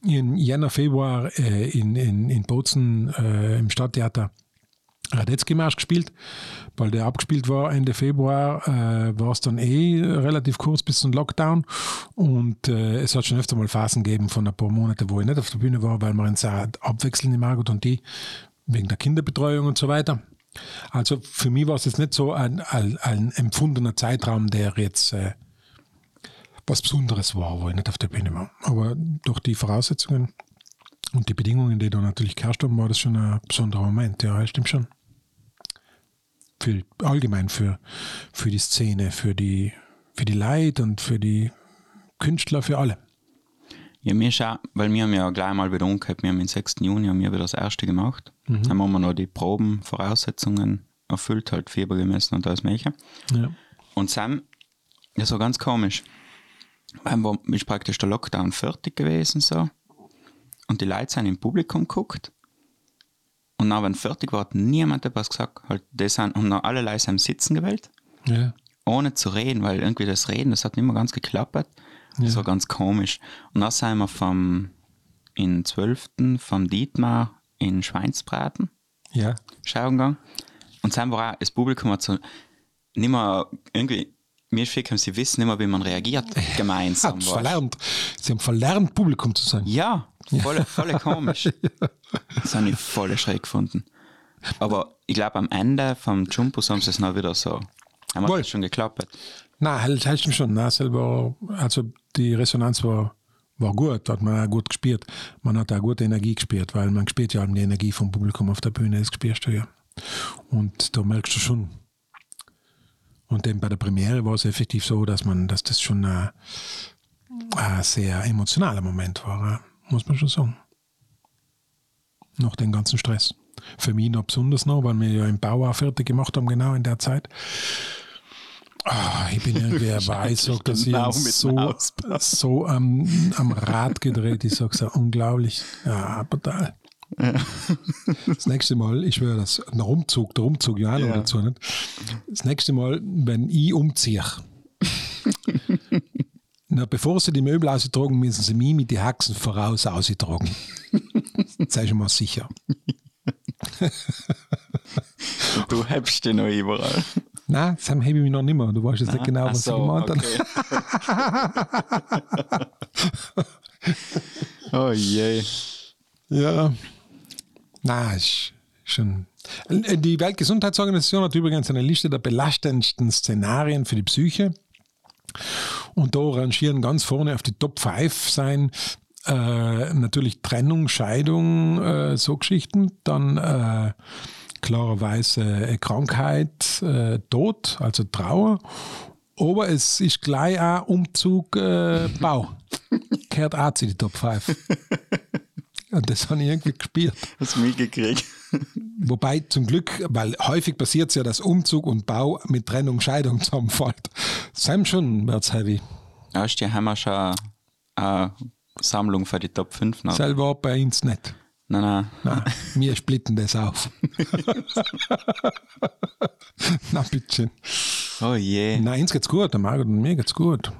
in Jänner, Februar äh, in, in, in Bozen äh, im Stadttheater Radetzky-Marsch gespielt, weil der abgespielt war Ende Februar, äh, war es dann eh relativ kurz bis zum Lockdown und äh, es hat schon öfter mal Phasen gegeben von ein paar Monaten, wo ich nicht auf der Bühne war, weil wir uns auch abwechseln, die Margot und die, wegen der Kinderbetreuung und so weiter. Also für mich war es jetzt nicht so ein, ein, ein empfundener Zeitraum, der jetzt äh, was Besonderes war, wo ich nicht auf der Bühne war. Aber durch die Voraussetzungen und die Bedingungen, die da natürlich geherrscht haben, war das schon ein besonderer Moment. Ja, stimmt schon. Für, allgemein für, für die Szene, für die, für die Leute und für die Künstler, für alle. Ja, mir schon, weil wir haben ja gleich mal wieder umgekehrt. Wir haben am 6. Juni haben wir wieder das erste gemacht. Mhm. Dann haben wir noch die Proben, Voraussetzungen erfüllt, halt Fieber gemessen und alles Mögliche. Ja. Und Sam, das war ganz komisch. Weil war, ist praktisch der Lockdown fertig gewesen so. Und die Leute sind im Publikum geguckt. Und dann, wenn fertig war, hat niemand etwas gesagt. Halt, die sind, und dann alle Leute haben Sitzen gewählt. Ja. Ohne zu reden, weil irgendwie das Reden, das hat nicht mehr ganz geklappt. Das war ganz komisch. Und dann sind wir vom, in 12. vom Dietmar in Schweinsbraten ja. schauen gegangen. Und dann war auch, das Publikum hat so nicht mehr irgendwie, mir ist viel, sie wissen nicht mehr, wie man reagiert gemeinsam. Ja, verlernt. Sie haben verlernt, Publikum zu sein. Ja, voll, voll komisch. ja. Das habe ich voll schräg gefunden. Aber ich glaube, am Ende vom Jumpus haben sie es noch wieder so. Haben wir schon geklappt? Nein, halt, halt schon. Nein, selber, also die Resonanz war, war gut, hat man auch gut gespielt. Man hat auch gute Energie gespielt, weil man spielt ja die Energie vom Publikum auf der Bühne, das spielst du ja. Und da merkst du schon. Und dann bei der Premiere war es effektiv so, dass man, dass das schon ein, ein sehr emotionaler Moment war, muss man schon sagen. Nach dem ganzen Stress. Für mich noch besonders noch, weil wir ja im Bau auch fertig gemacht haben, genau in der Zeit. Ah, ich bin irgendwie dabei, ich dass ich genau so, so am, am Rad gedreht. Ich sag's ja, unglaublich. Ja, brutal. Das nächste Mal, ich schwöre das, der Umzug, der Umzug ja auch noch Ja. dazu nicht. Das nächste Mal, wenn ich umziehe, na, bevor sie die Möbel austragen, müssen sie mich mit den Haxen voraus austragen. Sei schon mal sicher. Du hebst den noch überall. Nein, das habe ich mich noch nicht mehr. Du weißt jetzt nicht genau, was so, ich gemeint habe. okay. oh je. Ja. Na, ist schon. Die Weltgesundheitsorganisation hat übrigens eine Liste der belastendsten Szenarien für die Psyche. Und da rangieren ganz vorne auf die Top 5 sein äh, natürlich Trennung, Scheidung, äh, so Geschichten. Dann äh, klarerweise äh, Krankheit, äh, Tod, also Trauer. Aber es ist gleich auch Umzug, äh, Bau. Gehört auch zu den Top 5. Und das habe ich irgendwie gespielt. Hast du mitgekriegt? Wobei zum Glück, weil häufig passiert es ja, dass Umzug und Bau mit Trennung, Scheidung zusammenfällt. Sam schon wird's heavy. Erst haben wir schon eine Sammlung für die Top 5 noch. Selber bei uns nicht. Nein, nein. Nein, wir splitten das auf. Na bitte. Oh je. Nein, uns geht's gut, der Margot und mir geht's gut.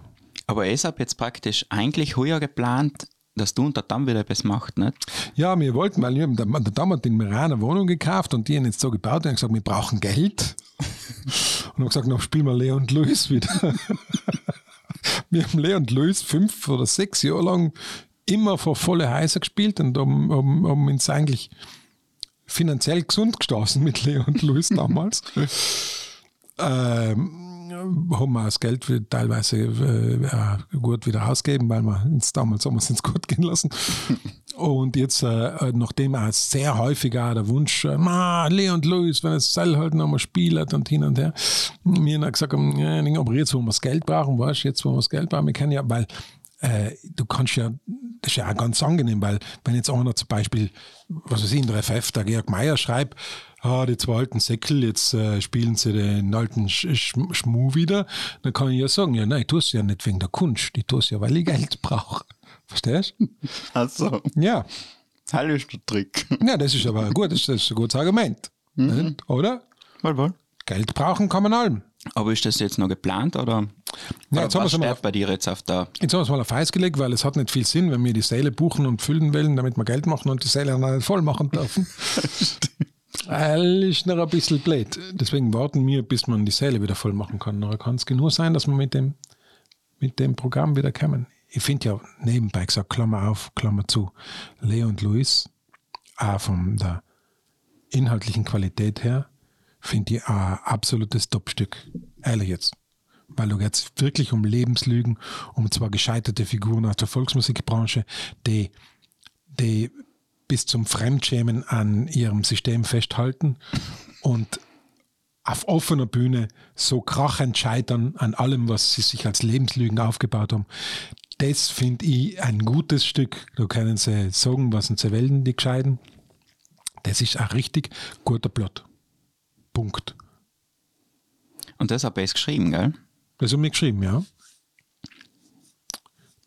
Aber ich habe jetzt praktisch eigentlich heuer geplant, dass du und der Damm wieder etwas macht, nicht? Ja, wir wollten, weil wir haben der, der Damm hat in Meran eine Wohnung gekauft und die haben jetzt so gebaut und haben gesagt, wir brauchen Geld. Und haben gesagt, noch spielen wir Leon und Luis wieder. wir haben Leon und Luis fünf oder sechs Jahre lang immer vor volle Häuser gespielt und haben, haben, haben uns eigentlich finanziell gesund gestoßen mit Leon und Luis damals. ähm, haben wir das Geld teilweise äh, gut wieder ausgeben, weil wir uns damals haben wir es uns gut gehen lassen. Und jetzt, äh, nachdem auch sehr häufig auch der Wunsch, äh, Ma, Leo und Luis, wenn es Seil halt nochmal spielt und hin und her, mir haben gesagt, haben, ja, aber jetzt, wo wir das Geld brauchen, weißt du, jetzt, wo wir das Geld brauchen, wir können ja, weil äh, du kannst ja, das ist ja auch ganz angenehm, weil wenn jetzt einer zum Beispiel, was weiß ich, in der FF, der Georg Meier schreibt, ah, die zwei alten Säckel, jetzt äh, spielen sie den alten Sch Sch Schmu wieder, dann kann ich ja sagen, ja, nein, ich tue es ja nicht wegen der Kunst, ich tue es ja, weil ich Geld brauche. Verstehst du? Also, Ja. Hallo ist der Trick. Ja, das ist aber gut, das ist ein gutes Argument. Nicht? Oder? Wohl, wohl. Geld brauchen kann man allem. Aber ist das jetzt noch geplant oder? Ja, jetzt haben was steht bei dir jetzt auf der. Jetzt haben wir es mal auf Eis gelegt, weil es hat nicht viel Sinn, wenn wir die Säle buchen und füllen wollen, damit wir Geld machen und die Säle dann nicht voll machen dürfen. Ist noch ein bisschen blöd. Deswegen warten wir, bis man die Säle wieder voll machen kann. Dann kann es genug sein, dass wir mit dem, mit dem Programm wieder kommen. Ich finde ja nebenbei gesagt, Klammer auf, Klammer zu, Leo und Luis, auch von der inhaltlichen Qualität her, finde ich ein absolutes Topstück. Ehrlich jetzt. Weil da geht wirklich um Lebenslügen, um zwar gescheiterte Figuren aus der Volksmusikbranche, die, die bis zum Fremdschämen an ihrem System festhalten und auf offener Bühne so krachend scheitern an allem, was sie sich als Lebenslügen aufgebaut haben. Das finde ich ein gutes Stück. Da können sie sagen, was sie wollen, die Gescheiden. Das ist ein richtig guter Plot. Punkt. Und das habe ich geschrieben, gell? Das haben wir geschrieben, ja.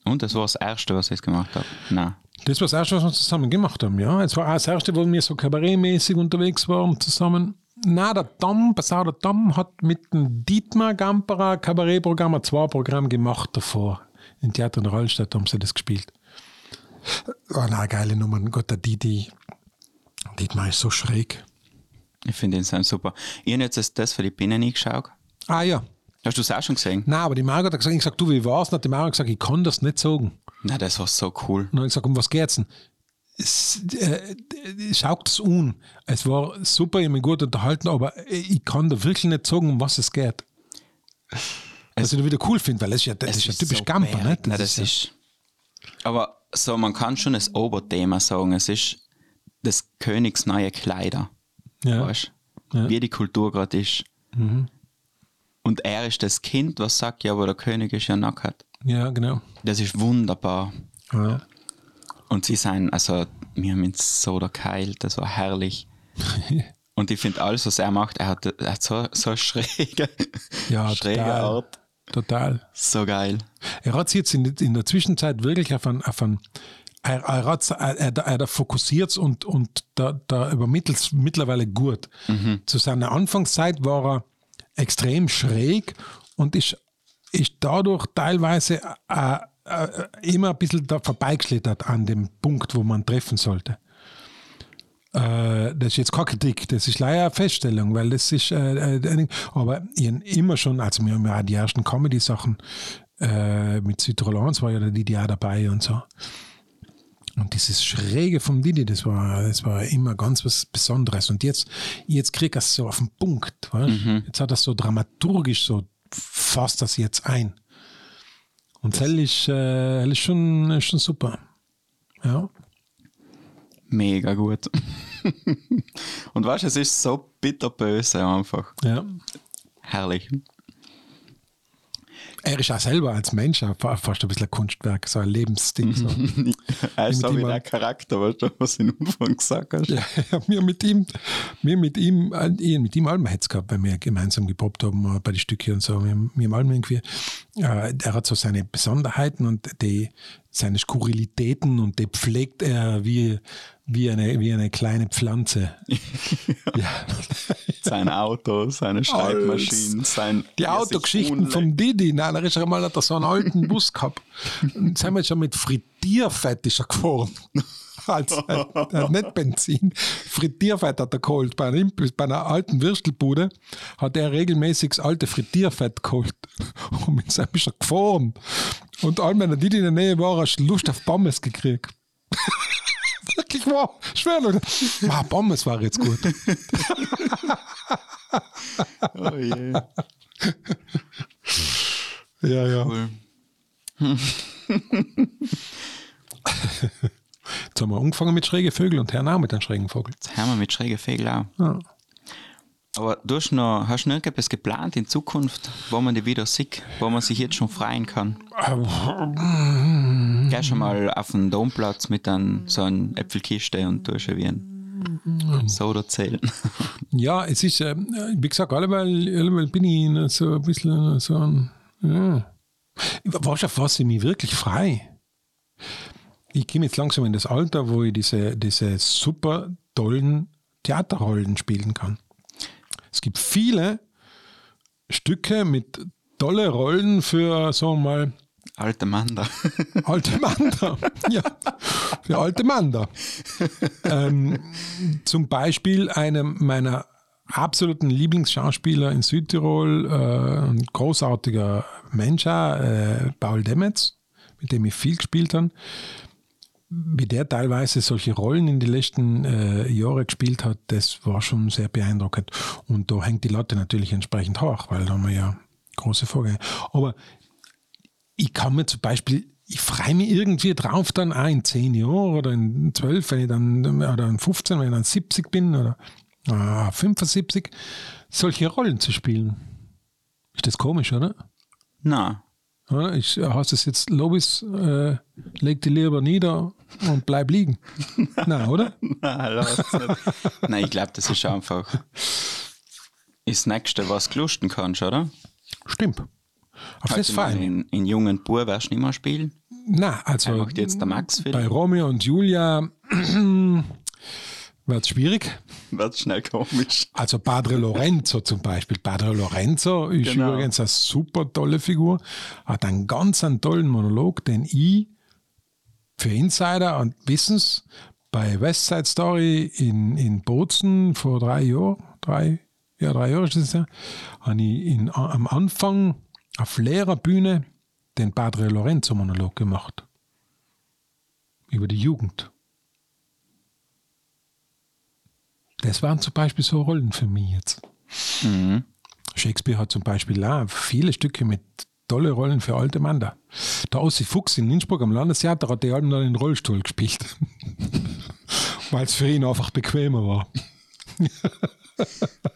Und das war das Erste, was ich jetzt gemacht habe. Nein. Das war das Erste, was wir zusammen gemacht haben, ja. Es war auch das Erste, wo wir so kabarettmäßig unterwegs waren zusammen. Na, der Damm, pass auf, der Damm hat mit dem Dietmar Gamperer Kabarettprogramm ein zwei Programm gemacht davor. Im Theater in der Hallstatt haben sie das gespielt. Oh, na, geile Nummern. Gott, der Didi. Dietmar ist so schräg. Ich finde den Sound super. Ich habe jetzt das- das für die Binnen eingeschaut. Ah ja. Hast du es auch schon gesehen? Na, aber die Margot hat gesagt, ich gesagt, du, wie war's? Und hat die Margot gesagt, ich kann das nicht sagen. Nein, das war so cool. Und dann habe ich gesagt, um was geht's denn? Es, äh, äh, schaut es an. Es war super, ich habe mich gut unterhalten, aber ich kann da wirklich nicht sagen, um was es geht. Was ich da wieder cool finde, weil das ist ja, das ist ja typisch so Gamper, bärig. nicht? Nein, das ja- ist. Aber so, man kann schon das Oberthema sagen. Es ist des Königs neue Kleider. Ja. Weißt Ja. Wie die Kultur gerade ist. Und er ist das Kind, was sagt, ja, aber der König ist ja nackt. ja, genau. Das ist wunderbar. Ja. Und sie sind, also, wir haben uns so da geheilt, das war herrlich. Und ich finde alles, was er macht, er hat, er hat so, so schräge, Ja, schräge total. Art. Total. So geil. Er hat sich jetzt in, in der Zwischenzeit wirklich auf einen, auf einen er, er, hat's- er, er, er fokussiert und, und da, da übermittelt mittlerweile gut. Zu seiner Anfangszeit war er extrem schräg und ist, ist dadurch teilweise äh, äh, immer ein bisschen da vorbeigeschlittert an dem Punkt, wo man treffen sollte. Äh, das ist jetzt keine Kritik, das ist leider eine Feststellung, weil das ist, äh, äh, aber ich immer schon, also wir haben ja die ersten Comedy-Sachen mit 1 war ja Didi auch dabei und so. Und dieses Schräge vom Didi, das war, das war immer ganz was Besonderes. Und jetzt, jetzt kriegt er es so auf den Punkt. Weißt? Jetzt hat er so dramaturgisch so fasst das jetzt ein. Und das ist, äh, ist, schon, ist schon super. Ja. Mega gut. Und weißt du, es ist so bitterböse einfach. ja. Herrlich. Er ist auch selber als Mensch auch fa- fast ein bisschen ein Kunstwerk, so ein Lebensding. So. er ist Mit so ihm wie mal- der Charakter, weißt du, was du am Anfang gesagt hast. Ja, wir mit ihm, wir mit ihm, ich mit ihm allem Hetz gehabt, weil wir gemeinsam gepoppt haben äh, bei den Stückchen und so. Wir, haben- wir allem irgendwie, äh, er hat so seine Besonderheiten und die, seine Skurrilitäten und die pflegt er wie, wie, eine, wie eine kleine Pflanze. ja. Sein Auto, seine Schreibmaschinen, sein. Die Autogeschichten vom Didi, nein, er ist einmal hat er so einen alten Bus gehabt. Und sind wir schon mit Frittierfett ist er gefahren. Also, er hat nicht Benzin. Frittierfett hat er geholt. Bei einer, Imp- bei einer alten Würstelbude hat er regelmäßig das alte Frittierfett geholt. Und mit seinem ist er gefahren. Und allem, wenn er Didi in der Nähe war, hast du Lust auf Pommes gekriegt. Wirklich wahr. Schwer, Leute. Ah, Pommes war jetzt gut. Oh je. Ja, ja. Cool. Jetzt haben wir angefangen mit schrägen Vögeln und hören auch mit einem schrägen Vogel. Jetzt haben wir mit schrägen Vögeln auch. Ja. Aber du hast noch, hast du noch etwas geplant in Zukunft, wo man die wieder sieht, wo man sich jetzt schon freien kann? Geh schon mal auf den Domplatz mit einem, so einer Äpfelkiste und tust wie ein Soda zählen. Ja, es ist, äh, wie gesagt, alleweil, alleweil bin ich so ein bisschen so ein, ja. Weißt du, auf was ich mich wirklich frei? Ich komme jetzt langsam in das Alter, wo ich diese, diese super tollen Theaterrollen spielen kann. Es gibt viele Stücke mit tolle Rollen für, wir mal, Alter Mann da. Alte Manda. ja, für alte Manda. ähm, zum Beispiel einem meiner absoluten Lieblingsschauspieler in Südtirol, äh, ein großartiger Mensch, äh, Paul Demetz, mit dem ich viel gespielt habe. Wie der teilweise solche Rollen in die letzten äh, Jahre gespielt hat, das war schon sehr beeindruckend. Und da hängt die Latte natürlich entsprechend hoch, weil da haben wir ja große Vorgänge. Aber ich kann mir zum Beispiel, ich freue mich irgendwie drauf, dann auch in 10 Jahren oder in 12, wenn ich dann, oder in 15, wenn ich dann 70 bin oder ah, 75, solche Rollen zu spielen. Ist das komisch, oder? Na, Oder? Ich heißt es jetzt, Lobis, äh, leg die lieber nieder und bleib liegen. Nein, oder? na lass nicht. Nein, ich glaube, das ist einfach das Nächste, was du lusten kannst, oder? Stimmt. Auf das Also Fall. in, in jungen Bub wirst du nicht mehr spielen. Na, also macht jetzt der Max bei. Romeo und Julia wird es schwierig. Wird schnell komisch. Also Padre Lorenzo zum Beispiel. Padre Lorenzo ist Genau. übrigens eine super tolle Figur, hat einen ganz einen tollen Monolog, den ich für Insider und Wissens bei West Side Story in, in Bozen vor drei Jahren, drei, ja, drei Jahre ist das ja, habe ich in, am Anfang auf leerer Bühne den Padre Lorenzo Monolog gemacht. Über die Jugend. Das waren zum Beispiel so Rollen für mich jetzt. Shakespeare hat zum Beispiel auch viele Stücke mit tolle Rollen für alte Männer. Der Ossi Fuchs in Innsbruck am Landestheater hat die Alben dann in den Rollstuhl gespielt. Weil es für ihn einfach bequemer war.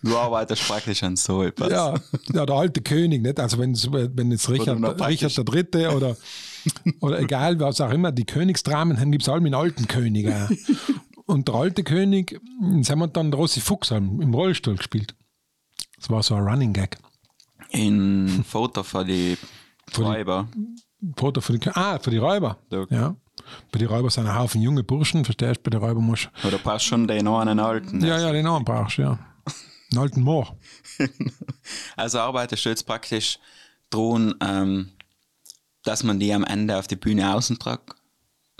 Du arbeitest praktisch an so etwas. Ja, ja der alte König, nicht? Also wenn es wenn jetzt Richard, praktisch- Richard der Dritte oder, oder egal, was auch immer, die Königsdramen, dann gibt es allem einen alten König. auch. und der alte König, jetzt haben wir dann der Rossi Fuchs im Rollstuhl gespielt. Das war so ein Running Gag. In Foto für die Räuber. Foto für die, ah, für die Räuber. Da- Ja. Bei den Räubern sind ein Haufen junge Burschen, verstehst du? Bei den Räubern musst Oder passt schon den einen alten. Ja, ja, den Namen brauchst du, ja. Einen alten Moor. Also arbeitest du jetzt praktisch dran, ähm, dass man die am Ende auf die Bühne außen tragt,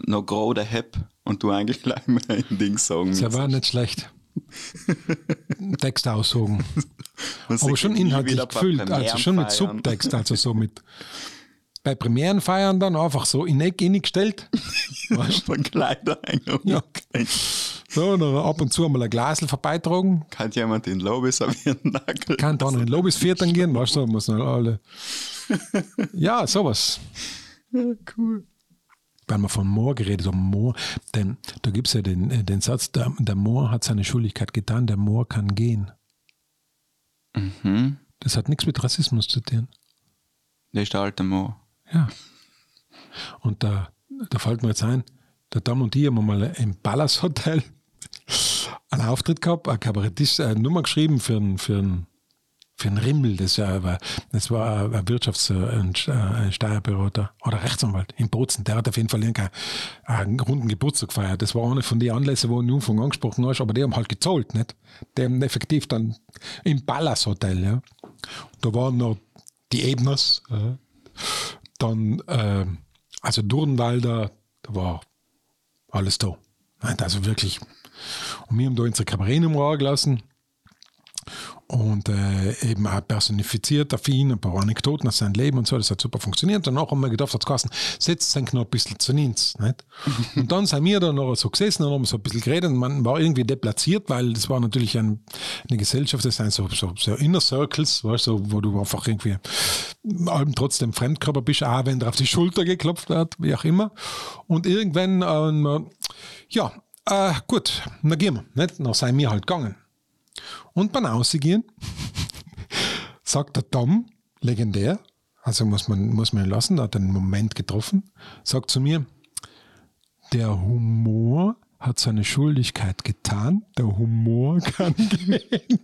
noch gerade hip und du eigentlich gleich mal ein Ding sagen Das musst. war nicht schlecht. Text. Was Aber schon inhaltlich gefüllt, also schon mit. Subtext, also so mit. Bei Premierenfeiern dann einfach so in Eck gestellt. Weißt Von Kleiderhänger. Ja. So, dann ab und zu mal ein Glasel vorbeitragen. Kann jemand den Lobis servieren? Nagel? Kann dann in Lobis Vierteln gehen, weißt du, muss alle. Ja, sowas. cool. Weil wir von Moor geredet haben, Moor, denn da gibt es ja den, äh, den Satz, der, der Moor hat seine Schuldigkeit getan, der Moor kann gehen. Mhm. Das hat nichts mit Rassismus zu tun. Das ist der alte Mo. Ja. Und da, da fällt mir jetzt ein, der Dame und ich haben mal im Palace Hotel einen Auftritt gehabt, ein Kabarettist, eine Nummer geschrieben für einen, für einen, für einen Rimmel. Das, war, das war ein Wirtschafts-, ein, ein Steuerberater oder Rechtsanwalt in Bozen. Der hat auf jeden Fall einen runden Geburtstag gefeiert. Das war eine von den Anlässen, wo du Anfang angesprochen hast, aber die haben halt gezahlt, nicht? Die haben effektiv dann im Palace Hotel, ja. Da waren noch die Ebners, ja. dann, äh, also Durnwalder, da war alles da. Also wirklich. Und wir haben da unsere Kabarettnummer angelassen und äh, eben auch personifiziert auf ihn, ein paar Anekdoten aus seinem Leben und so, das hat super funktioniert. Danach haben wir gedacht, hat Carsten, setzt sein noch ein bisschen zu uns. Nicht? Und dann sind wir da noch so gesessen und haben so ein bisschen geredet und man war irgendwie deplatziert, weil das war natürlich ein, eine Gesellschaft, das sind so, so, so Inner Circles, weißt, du, wo du einfach irgendwie allem trotzdem Fremdkörper bist, auch wenn dir auf die Schulter geklopft wird, wie auch immer. Und irgendwann, ähm, ja, äh, gut, dann gehen wir. Nicht? Dann sind wir halt gegangen. Und beim Ausgehen sagt der Tom, legendär, also muss man, muss man ihn lassen, hat einen Moment getroffen, sagt zu mir, der Humor hat seine Schuldigkeit getan, der Humor kann gehen.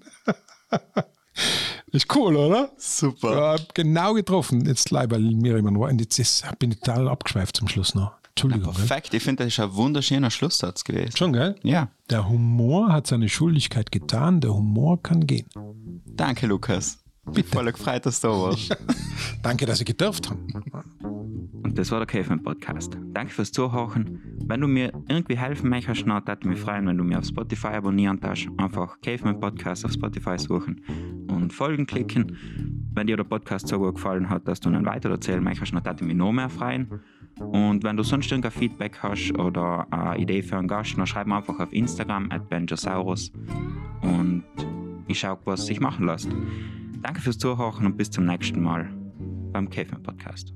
Ist cool, oder? Super. Ja, genau getroffen. Jetzt weil mir immer und jetzt bin ich total abgeschweift zum Schluss noch. Entschuldigung. gell? Perfekt. Ich finde, das ist ein wunderschöner Schlusssatz gewesen. Schon, gell? Ja. Der Humor hat seine Schuldigkeit getan, der Humor kann gehen. Danke, Lukas. Bitte. Voll gefreut, dass du da warst. Danke, dass ich gedurft habe. Und das war der Caveman Podcast. Danke fürs Zuhören. Wenn du mir irgendwie helfen möchtest, dann würde mich freuen, wenn du mir auf Spotify abonnieren darfst. Einfach Caveman Podcast auf Spotify suchen und folgen klicken. Wenn dir der Podcast so gut gefallen hat, dass du ihn weiter erzählen möchtest, dann würde ich mich noch mehr freuen. Und wenn du sonst irgendein Feedback hast oder eine Idee für einen Gast, dann schreib mir einfach auf Instagram at benjosaurus und ich schaue, was sich machen lässt. Danke fürs Zuhören und bis zum nächsten Mal beim Caveman Podcast.